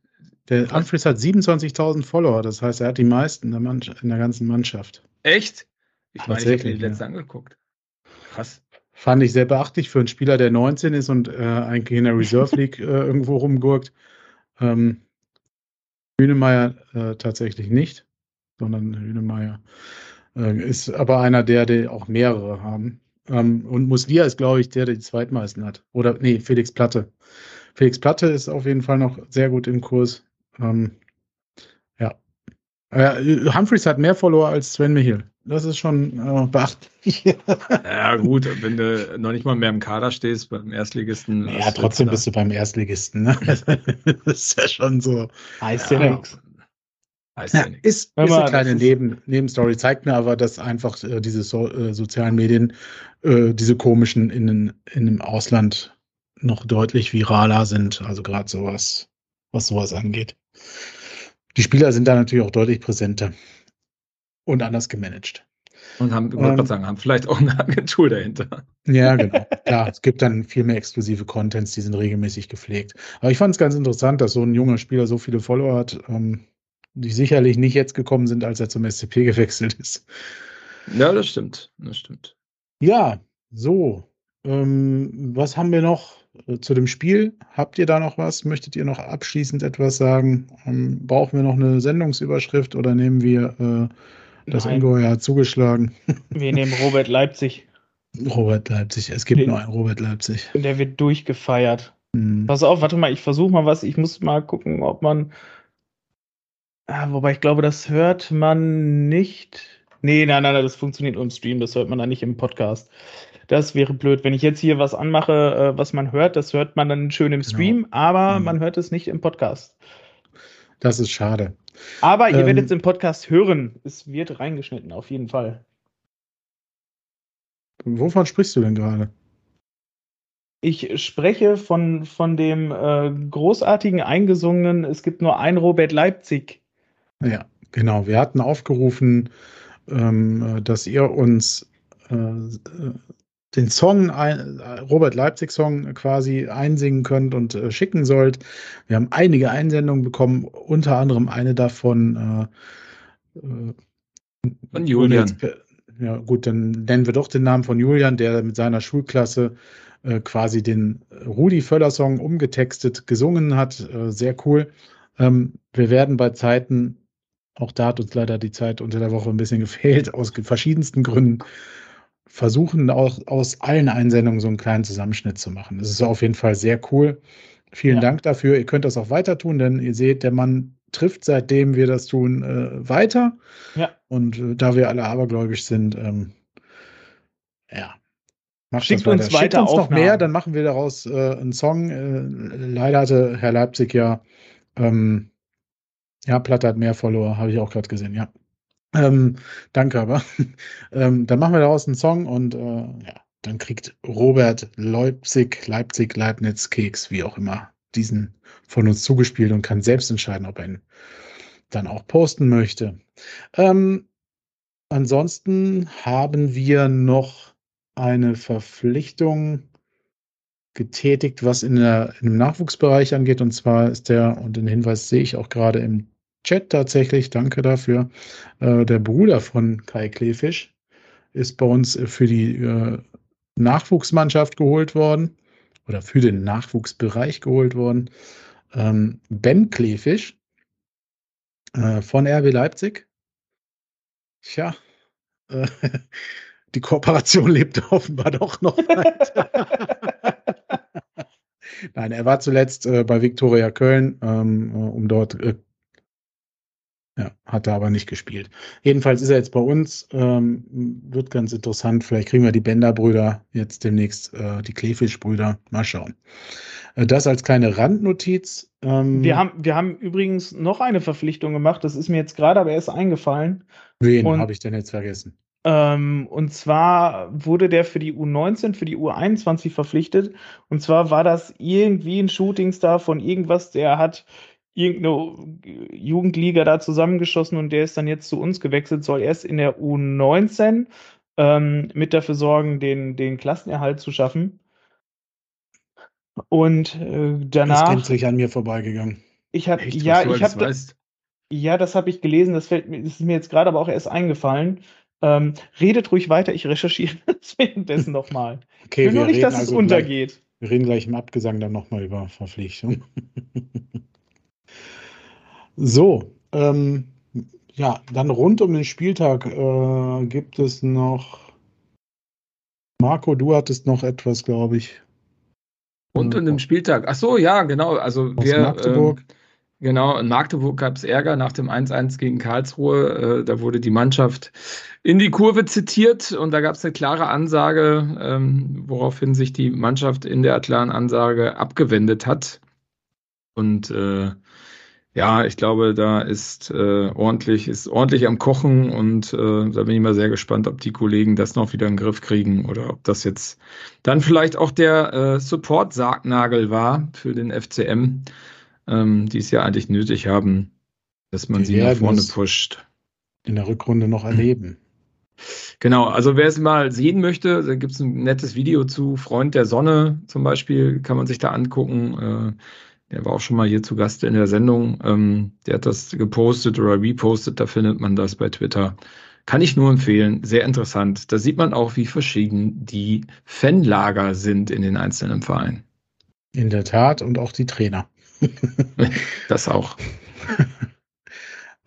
Der Humphreys hat 27.000 Follower, das heißt, er hat die meisten in der, in der ganzen Mannschaft. Echt? Ich meine, ich habe mir die ja. letzte angeguckt. Krass. Fand ich sehr beachtlich für einen Spieler, der 19 ist und äh, eigentlich in der Reserve League äh, irgendwo rumgurkt. Ähm, Hünemeyer äh, tatsächlich nicht, sondern Hünemeyer äh, ist aber einer der, der auch mehrere haben. Ähm, und Muslia ist, glaube ich, der, der die zweitmeisten hat. Oder, nee, Felix Platte. Felix Platte ist auf jeden Fall noch sehr gut im Kurs. Ähm, ja. Äh, Humphreys hat mehr Follower als Sven Michel. Das ist schon äh, beachtlich. Ja, gut, wenn du noch nicht mal mehr im Kader stehst beim Erstligisten. Ja, trotzdem bist du beim Erstligisten. Ne? das ist ja schon so. Heißt ja Ja. nichts. Heißt Ja, ist, ist mal, eine kleine Neben Nebenstory, zeigt mir aber, dass einfach äh, diese so, äh, sozialen Medien, äh, diese komischen in, in dem Ausland noch deutlich viraler sind. Also gerade sowas, was sowas angeht. Die Spieler sind da natürlich auch deutlich präsenter und anders gemanagt. Und haben, ich wollte Ähm, sagen, haben vielleicht auch eine Agentur dahinter. Ja, genau. Klar, es gibt dann viel mehr exklusive Contents, die sind regelmäßig gepflegt. Aber ich fand es ganz interessant, dass so ein junger Spieler so viele Follower hat, ähm, die sicherlich nicht jetzt gekommen sind, als er zum SCP gewechselt ist. Ja, das stimmt. Das stimmt. Ja, so. Ähm, was haben wir noch äh, zu dem Spiel? Habt ihr da noch was? Möchtet ihr noch abschließend etwas sagen? Ähm, brauchen wir noch eine Sendungsüberschrift oder nehmen wir äh, das Nein. Ungeheuer hat zugeschlagen? Wir nehmen Robert Leipzig. Robert Leipzig. Es gibt Den- nur einen Robert Leipzig. Und der wird durchgefeiert. Hm. Pass auf, warte mal, ich versuche mal was. Ich muss mal gucken, ob man. Ah, wobei ich glaube, das hört man nicht. Nee, nein, nein, nein, das funktioniert nur im Stream, das hört man dann nicht im Podcast. Das wäre blöd. Wenn ich jetzt hier was anmache, äh, was man hört, das hört man dann schön im Genau. Stream, aber Mhm. man hört es nicht im Podcast. Das ist schade. Aber ihr Ähm, werdet es im Podcast hören. Es wird reingeschnitten, auf jeden Fall. Wovon sprichst du denn gerade? Ich spreche von, von dem äh, großartigen eingesungenen, es gibt nur ein Robert Leipzig. Ja, genau. Wir hatten aufgerufen, ähm, äh, dass ihr uns äh, äh, den Song, ein, äh, Robert Leipzig Song quasi einsingen könnt und äh, schicken sollt. Wir haben einige Einsendungen bekommen, unter anderem eine davon äh, Von Julian. jetzt Ja, gut, dann nennen wir doch den Namen von Julian, der mit seiner Schulklasse quasi den Rudi Völler Song umgetextet gesungen hat. Sehr cool. Ähm, wir werden bei Zeiten, auch da hat uns leider die Zeit unter der Woche ein bisschen gefehlt, aus verschiedensten Gründen, versuchen auch aus allen Einsendungen so einen kleinen Zusammenschnitt zu machen. Das ist auf jeden Fall sehr cool. Vielen Ja. Dank dafür. Ihr könnt das auch weiter tun, denn ihr seht, der Mann trifft, seitdem wir das tun, äh, weiter. Ja. Und äh, da wir alle abergläubisch sind, ähm, ja. Macht Schickt das uns Schickt weiter uns noch Aufnahmen. mehr, dann machen wir daraus äh, einen Song. Äh, leider hatte Herr Leipzig ja, ähm, ja, Platte hat mehr Follower, habe ich auch gerade gesehen, ja. Ähm, danke aber. ähm, dann machen wir daraus einen Song und äh, ja, dann kriegt Robert Leipzig, Leipzig, Leibniz, Keks, wie auch immer, diesen von uns zugespielt und kann selbst entscheiden, ob er ihn dann auch posten möchte. Ähm, ansonsten haben wir noch eine Verpflichtung getätigt, was in, der, in dem Nachwuchsbereich angeht. Und zwar ist der, und den Hinweis sehe ich auch gerade im Chat tatsächlich, danke dafür, äh, der Bruder von Kai Klefisch ist bei uns für die äh, Nachwuchsmannschaft geholt worden oder für den Nachwuchsbereich geholt worden. Ähm, ben Klefisch äh, von RB Leipzig. Tja, äh, die Kooperation lebt offenbar doch noch weiter. Nein, er war zuletzt äh, bei Viktoria Köln, ähm, äh, um dort, äh, ja, hat er aber nicht gespielt. Jedenfalls ist er jetzt bei uns, ähm, wird ganz interessant. Vielleicht kriegen wir die Bender-Brüder jetzt demnächst, äh, die Klefisch-Brüder. Mal schauen. Äh, das als kleine Randnotiz. Ähm, Wir haben, wir haben übrigens noch eine Verpflichtung gemacht, das ist mir jetzt gerade aber erst eingefallen. wen habe ich denn jetzt vergessen? Ähm, und zwar wurde der für die U19, für die U21 verpflichtet. Und zwar war das irgendwie ein Shootingstar von irgendwas, der hat irgendeine Jugendliga da zusammengeschossen und der ist dann jetzt zu uns gewechselt, soll erst in der U19 ähm, mit dafür sorgen, den, den Klassenerhalt zu schaffen. Und äh, Ist danach, gänzlich an mir vorbeigegangen. ich habe, ja, ich habe, ja, das habe ich gelesen, das fällt mir, das ist mir jetzt gerade aber auch erst eingefallen. Ähm, redet ruhig weiter, ich recherchiere das währenddessen nochmal. Ich Okay, will nur nicht, dass es also gleich, untergeht. wir reden gleich im Abgesang dann nochmal über Verpflichtung. so, ähm, ja, dann rund um den Spieltag äh, gibt es noch. Marco, du hattest noch etwas, glaube ich. Und an dem Spieltag. Ach so, ja, genau. Also Aus wir, Magdeburg. Ähm, genau, in Magdeburg gab es Ärger nach dem 1-1 gegen Karlsruhe. Äh, da wurde die Mannschaft in die Kurve zitiert und da gab es eine klare Ansage, ähm, woraufhin sich die Mannschaft in der klaren Ansage abgewendet hat. Und äh, Ja, ich glaube, da ist äh, ordentlich, ist ordentlich am Kochen und äh, da bin ich mal sehr gespannt, ob die Kollegen das noch wieder in den Griff kriegen oder ob das jetzt dann vielleicht auch der äh, Support-Sargnagel war für den FCM, ähm, die es ja eigentlich nötig haben, dass man Wir sie nach vorne pusht. In der Rückrunde noch erleben. Genau, also wer es mal sehen möchte, da gibt es ein nettes Video zu Freund der Sonne zum Beispiel, kann man sich da angucken. Der war auch schon mal hier zu Gast in der Sendung. Ähm, der hat das gepostet oder repostet, da findet man das bei Twitter. Kann ich nur empfehlen, sehr interessant. Da sieht man auch, wie verschieden die Fanlager sind in den einzelnen Vereinen. In der Tat und auch die Trainer. Das auch.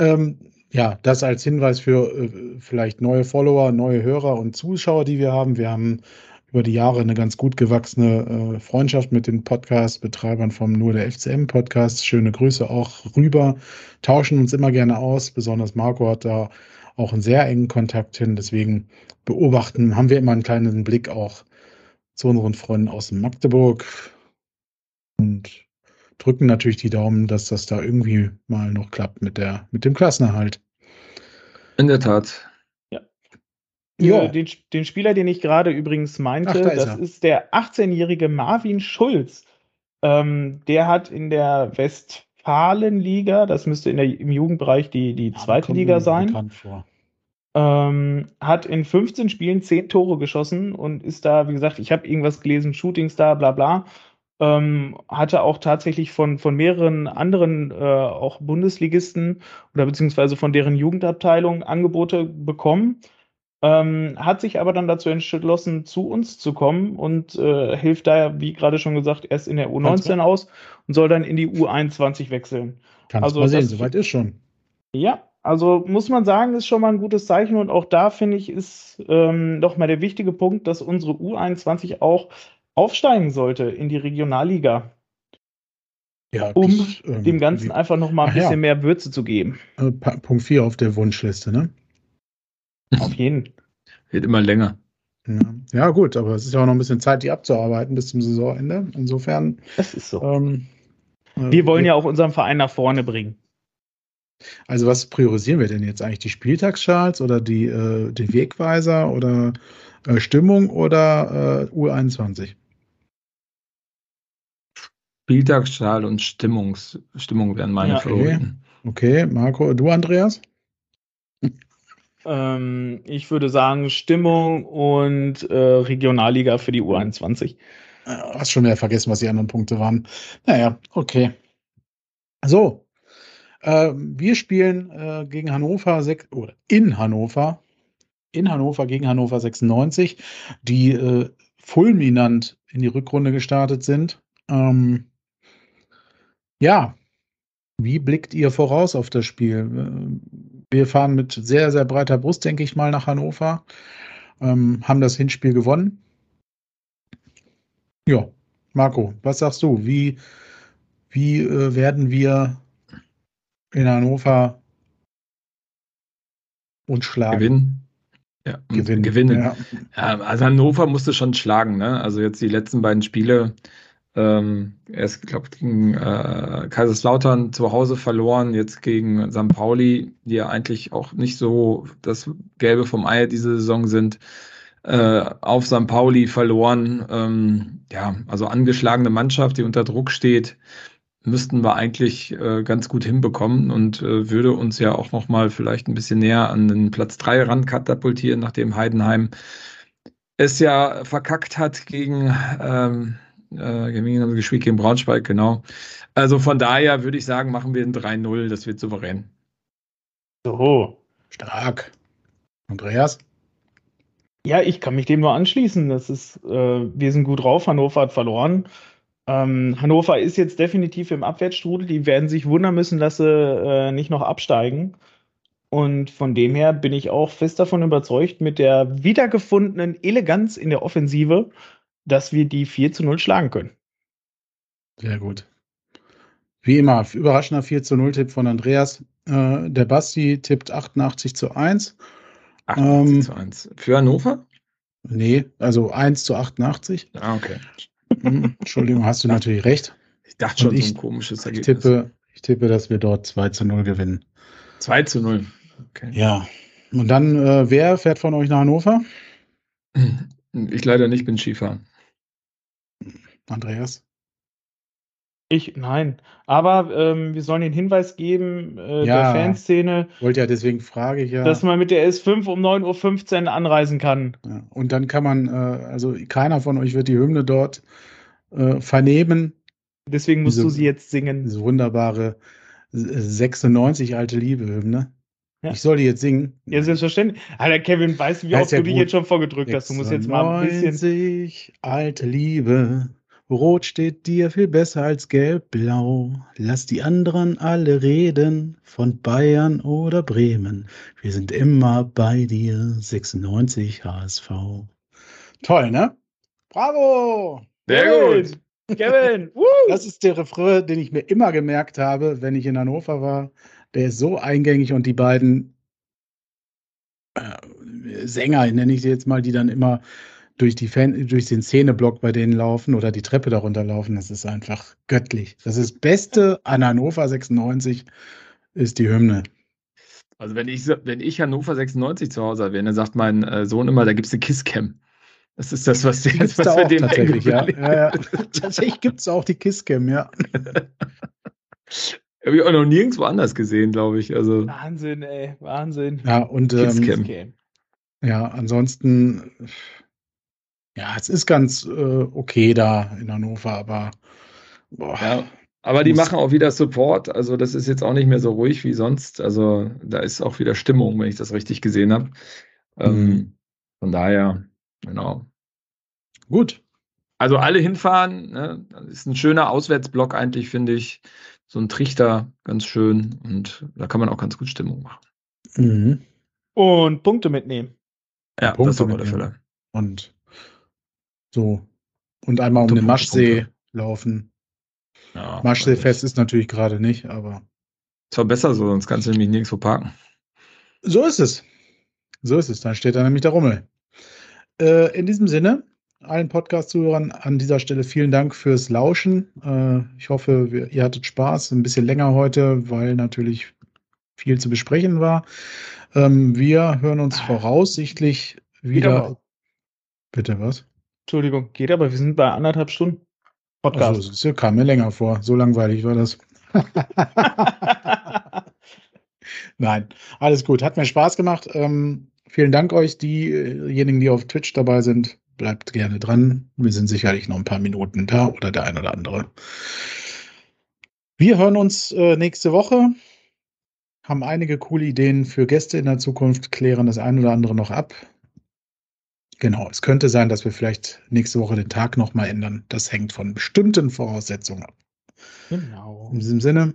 Ähm, ja, das als Hinweis für äh, vielleicht neue Follower, neue Hörer und Zuschauer, die wir haben. Wir haben über die Jahre eine ganz gut gewachsene äh, Freundschaft mit den Podcast-Betreibern vom Nur der FCM Podcast. Schöne Grüße auch rüber, tauschen uns immer gerne aus. Besonders Marco hat da auch einen sehr engen Kontakt hin. Deswegen beobachten, haben wir immer einen kleinen Blick auch zu unseren Freunden aus Magdeburg und drücken natürlich die Daumen, dass das da irgendwie mal noch klappt mit der, mit dem Klassenerhalt. In der Tat. Ja. Äh, Den, den Spieler, den ich gerade übrigens meinte, Ach, da ist das er. ist der 18-jährige Marvin Schulz. Ähm, der hat in der Westfalenliga, das müsste in der, im Jugendbereich die, die zweite Liga sein, ähm, hat in 15 Spielen 10 Tore geschossen und ist da, wie gesagt, ich habe irgendwas gelesen, Shootingstar, bla bla. Ähm, hatte auch tatsächlich von, von mehreren anderen, äh, auch Bundesligisten oder beziehungsweise von deren Jugendabteilung Angebote bekommen. Ähm, hat sich aber dann dazu entschlossen, zu uns zu kommen und äh, hilft da, wie gerade schon gesagt, erst in der U19 aus und soll dann in die U21 wechseln. Kannst Also mal sehen, soweit ist schon. Ja, also muss man sagen, ist schon mal ein gutes Zeichen und auch da finde ich, ist ähm, nochmal der wichtige Punkt, dass unsere U21 auch aufsteigen sollte in die Regionalliga, Ja, um das, ähm, dem Ganzen einfach nochmal ein Ach ja. bisschen mehr Würze zu geben. äh, Punkt 4 auf der Wunschliste, ne? Auf jeden. Wird immer länger. Ja. ja, gut, aber es ist ja auch noch ein bisschen Zeit, die abzuarbeiten bis zum Saisonende. Insofern. Das ist so. Ähm, äh, Wir wollen ja auch unseren Verein nach vorne bringen. Also, was priorisieren wir denn jetzt eigentlich? Die Spieltagsschals oder die, äh, die Wegweiser oder äh, Stimmung oder äh, U21? Spieltagsschal und Stimmungs Stimmung wären meine Ja. Favoriten. Okay, Marco, du, Andreas? Ähm, ich würde sagen Stimmung und äh, Regionalliga für die U21. Äh, hast schon wieder vergessen, was die anderen Punkte waren. Naja, okay. So, äh, wir spielen äh, gegen Hannover oder in Hannover, in Hannover gegen Hannover 96, die äh, fulminant in die Rückrunde gestartet sind. Ähm, ja, wie blickt ihr voraus auf das Spiel? Wir fahren mit sehr, sehr breiter Brust, denke ich mal, nach Hannover. Ähm, haben das Hinspiel gewonnen. Ja, Marco, was sagst du? Wie, wie äh, werden wir in Hannover uns schlagen? Gewinnen. Ja, Gewinnen. gewinnen. Ja. Ja, also Hannover musste schon schlagen, ne? Also jetzt die letzten beiden Spiele, ähm, erst, glaube gegen äh, Kaiserslautern zu Hause verloren, jetzt gegen St. Pauli, die ja eigentlich auch nicht so das Gelbe vom Ei diese Saison sind, äh, auf St. Pauli verloren. Ähm, ja, also angeschlagene Mannschaft, die unter Druck steht, müssten wir eigentlich äh, ganz gut hinbekommen und äh, würde uns ja auch nochmal vielleicht ein bisschen näher an den Platz 3 ran katapultieren, nachdem Heidenheim es ja verkackt hat gegen, ähm, äh, gegen, haben sie gespielt? gegen Braunschweig, genau. Also von daher würde ich sagen, machen wir ein 3-0, das wird souverän. So. Stark. Andreas? Ja, ich kann mich dem nur anschließen. Das ist, äh, wir sind gut drauf. Hannover hat verloren. Ähm, Hannover ist jetzt definitiv im Abwärtsstrudel. Die werden sich wundern müssen, dass sie äh, nicht noch absteigen. Und von dem her bin ich auch fest davon überzeugt, mit der wiedergefundenen Eleganz in der Offensive, dass wir die 4 zu 0 schlagen können. Sehr gut. Wie immer, überraschender 4 zu 0 Tipp von Andreas. Äh, der Basti tippt 88 zu 1. 88 Ähm, zu 1. Für Hannover? Nee, also 1 zu 88. Ah, okay. Hm, Entschuldigung, hast du natürlich recht. Ich dachte schon, ich- so ein komisches Ich Ergebnis. tippe, Ich tippe, dass wir dort 2 zu 0 gewinnen. 2 zu 0. Okay. Ja. Und dann, äh, wer fährt von euch nach Hannover? Ich leider nicht bin Skifahren. Andreas? Ich, nein. Aber ähm, wir sollen den Hinweis geben, äh, Ja. der Fanszene, Wollte ja, deswegen frage ich ja. dass man mit der S5 um 9.15 Uhr anreisen kann. ja. Und dann kann man, äh, also keiner von euch wird die Hymne dort äh, vernehmen. Deswegen musst Diese- du sie jetzt singen. Diese wunderbare äh, 96 alte Liebe-Hymne. Ja. Ich soll die jetzt singen. Ja, selbstverständlich. Alter, Kevin, weißt du, wie oft du die gut. jetzt schon vorgedrückt hast? Du musst jetzt mal ein bisschen. 96, alte Liebe. Rot steht dir viel besser als gelb-blau. Lass die anderen alle reden, von Bayern oder Bremen. Wir sind immer bei dir, 96 HSV. Toll, ne? Bravo! Sehr gut. Kevin! Woo! Das ist der Refrain, den ich mir immer gemerkt habe, wenn ich in Hannover war. Der ist so eingängig und die beiden äh, Sänger, nenne ich sie jetzt mal, die dann immer durch, die Fan, durch den Szeneblock bei denen laufen oder die Treppe darunter laufen, das ist einfach göttlich. Das ist das Beste an Hannover 96 ist die Hymne. Also wenn ich, wenn ich Hannover 96 zu Hause dann sagt mein äh, Sohn immer, da gibt es eine Kisscam. Das ist das, was, Die gibt's was da wir auch dem tatsächlich, ja. ja, ja. Tatsächlich gibt es auch die Kisscam, ja. Habe ich auch noch nirgendwo anders gesehen, glaube ich. Also Wahnsinn, ey. Wahnsinn. Ja, und ähm. Ja, ansonsten, ja, es ist ganz äh, okay da in Hannover, aber boah, Ja, aber die machen auch wieder Support. Also das ist jetzt auch nicht mehr so ruhig wie sonst. Also da ist auch wieder Stimmung, wenn ich das richtig gesehen habe. Ähm, Mhm. Von daher, genau. gut. Also alle hinfahren. Ne? Das ist ein schöner Auswärtsblock eigentlich, finde ich. So ein Trichter, ganz schön. Und da kann man auch ganz gut Stimmung machen. Mhm. Und Punkte mitnehmen. Ja, Punkte das auf alle mitnehmen. Fälle. Und so. Und einmal um den Maschsee laufen. Ja, Maschseefest ist natürlich gerade nicht, aber Ist zwar besser so, sonst kannst du nämlich nirgendwo parken. so ist es. So ist es. Dann steht da nämlich der Rummel. Äh, in diesem Sinne, allen Podcast-Zuhörern an dieser Stelle vielen Dank fürs Lauschen. Äh, ich hoffe, wir, ihr hattet Spaß. Ein bisschen länger heute, weil natürlich viel zu besprechen war. Ähm, wir hören uns voraussichtlich wieder. aber. Bitte was? Entschuldigung, geht aber, wir sind bei anderthalb Stunden Podcast. Also, es kam mir länger vor. So langweilig war das. Nein, alles gut. Hat mir Spaß gemacht. Ähm, vielen Dank euch, diejenigen, die auf Twitch dabei sind. Bleibt gerne dran. Wir sind sicherlich noch ein paar Minuten da oder der ein oder andere. Wir hören uns äh, nächste Woche. Haben einige coole Ideen für Gäste in der Zukunft, klären das ein oder andere noch ab. Genau, es könnte sein, dass wir vielleicht nächste Woche den Tag nochmal ändern. Das hängt von bestimmten Voraussetzungen ab. genau. In diesem Sinne,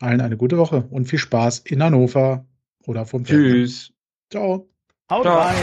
allen eine gute Woche und viel Spaß in Hannover oder vom Feld. Tschüss. Ciao. Haut Ciao. rein.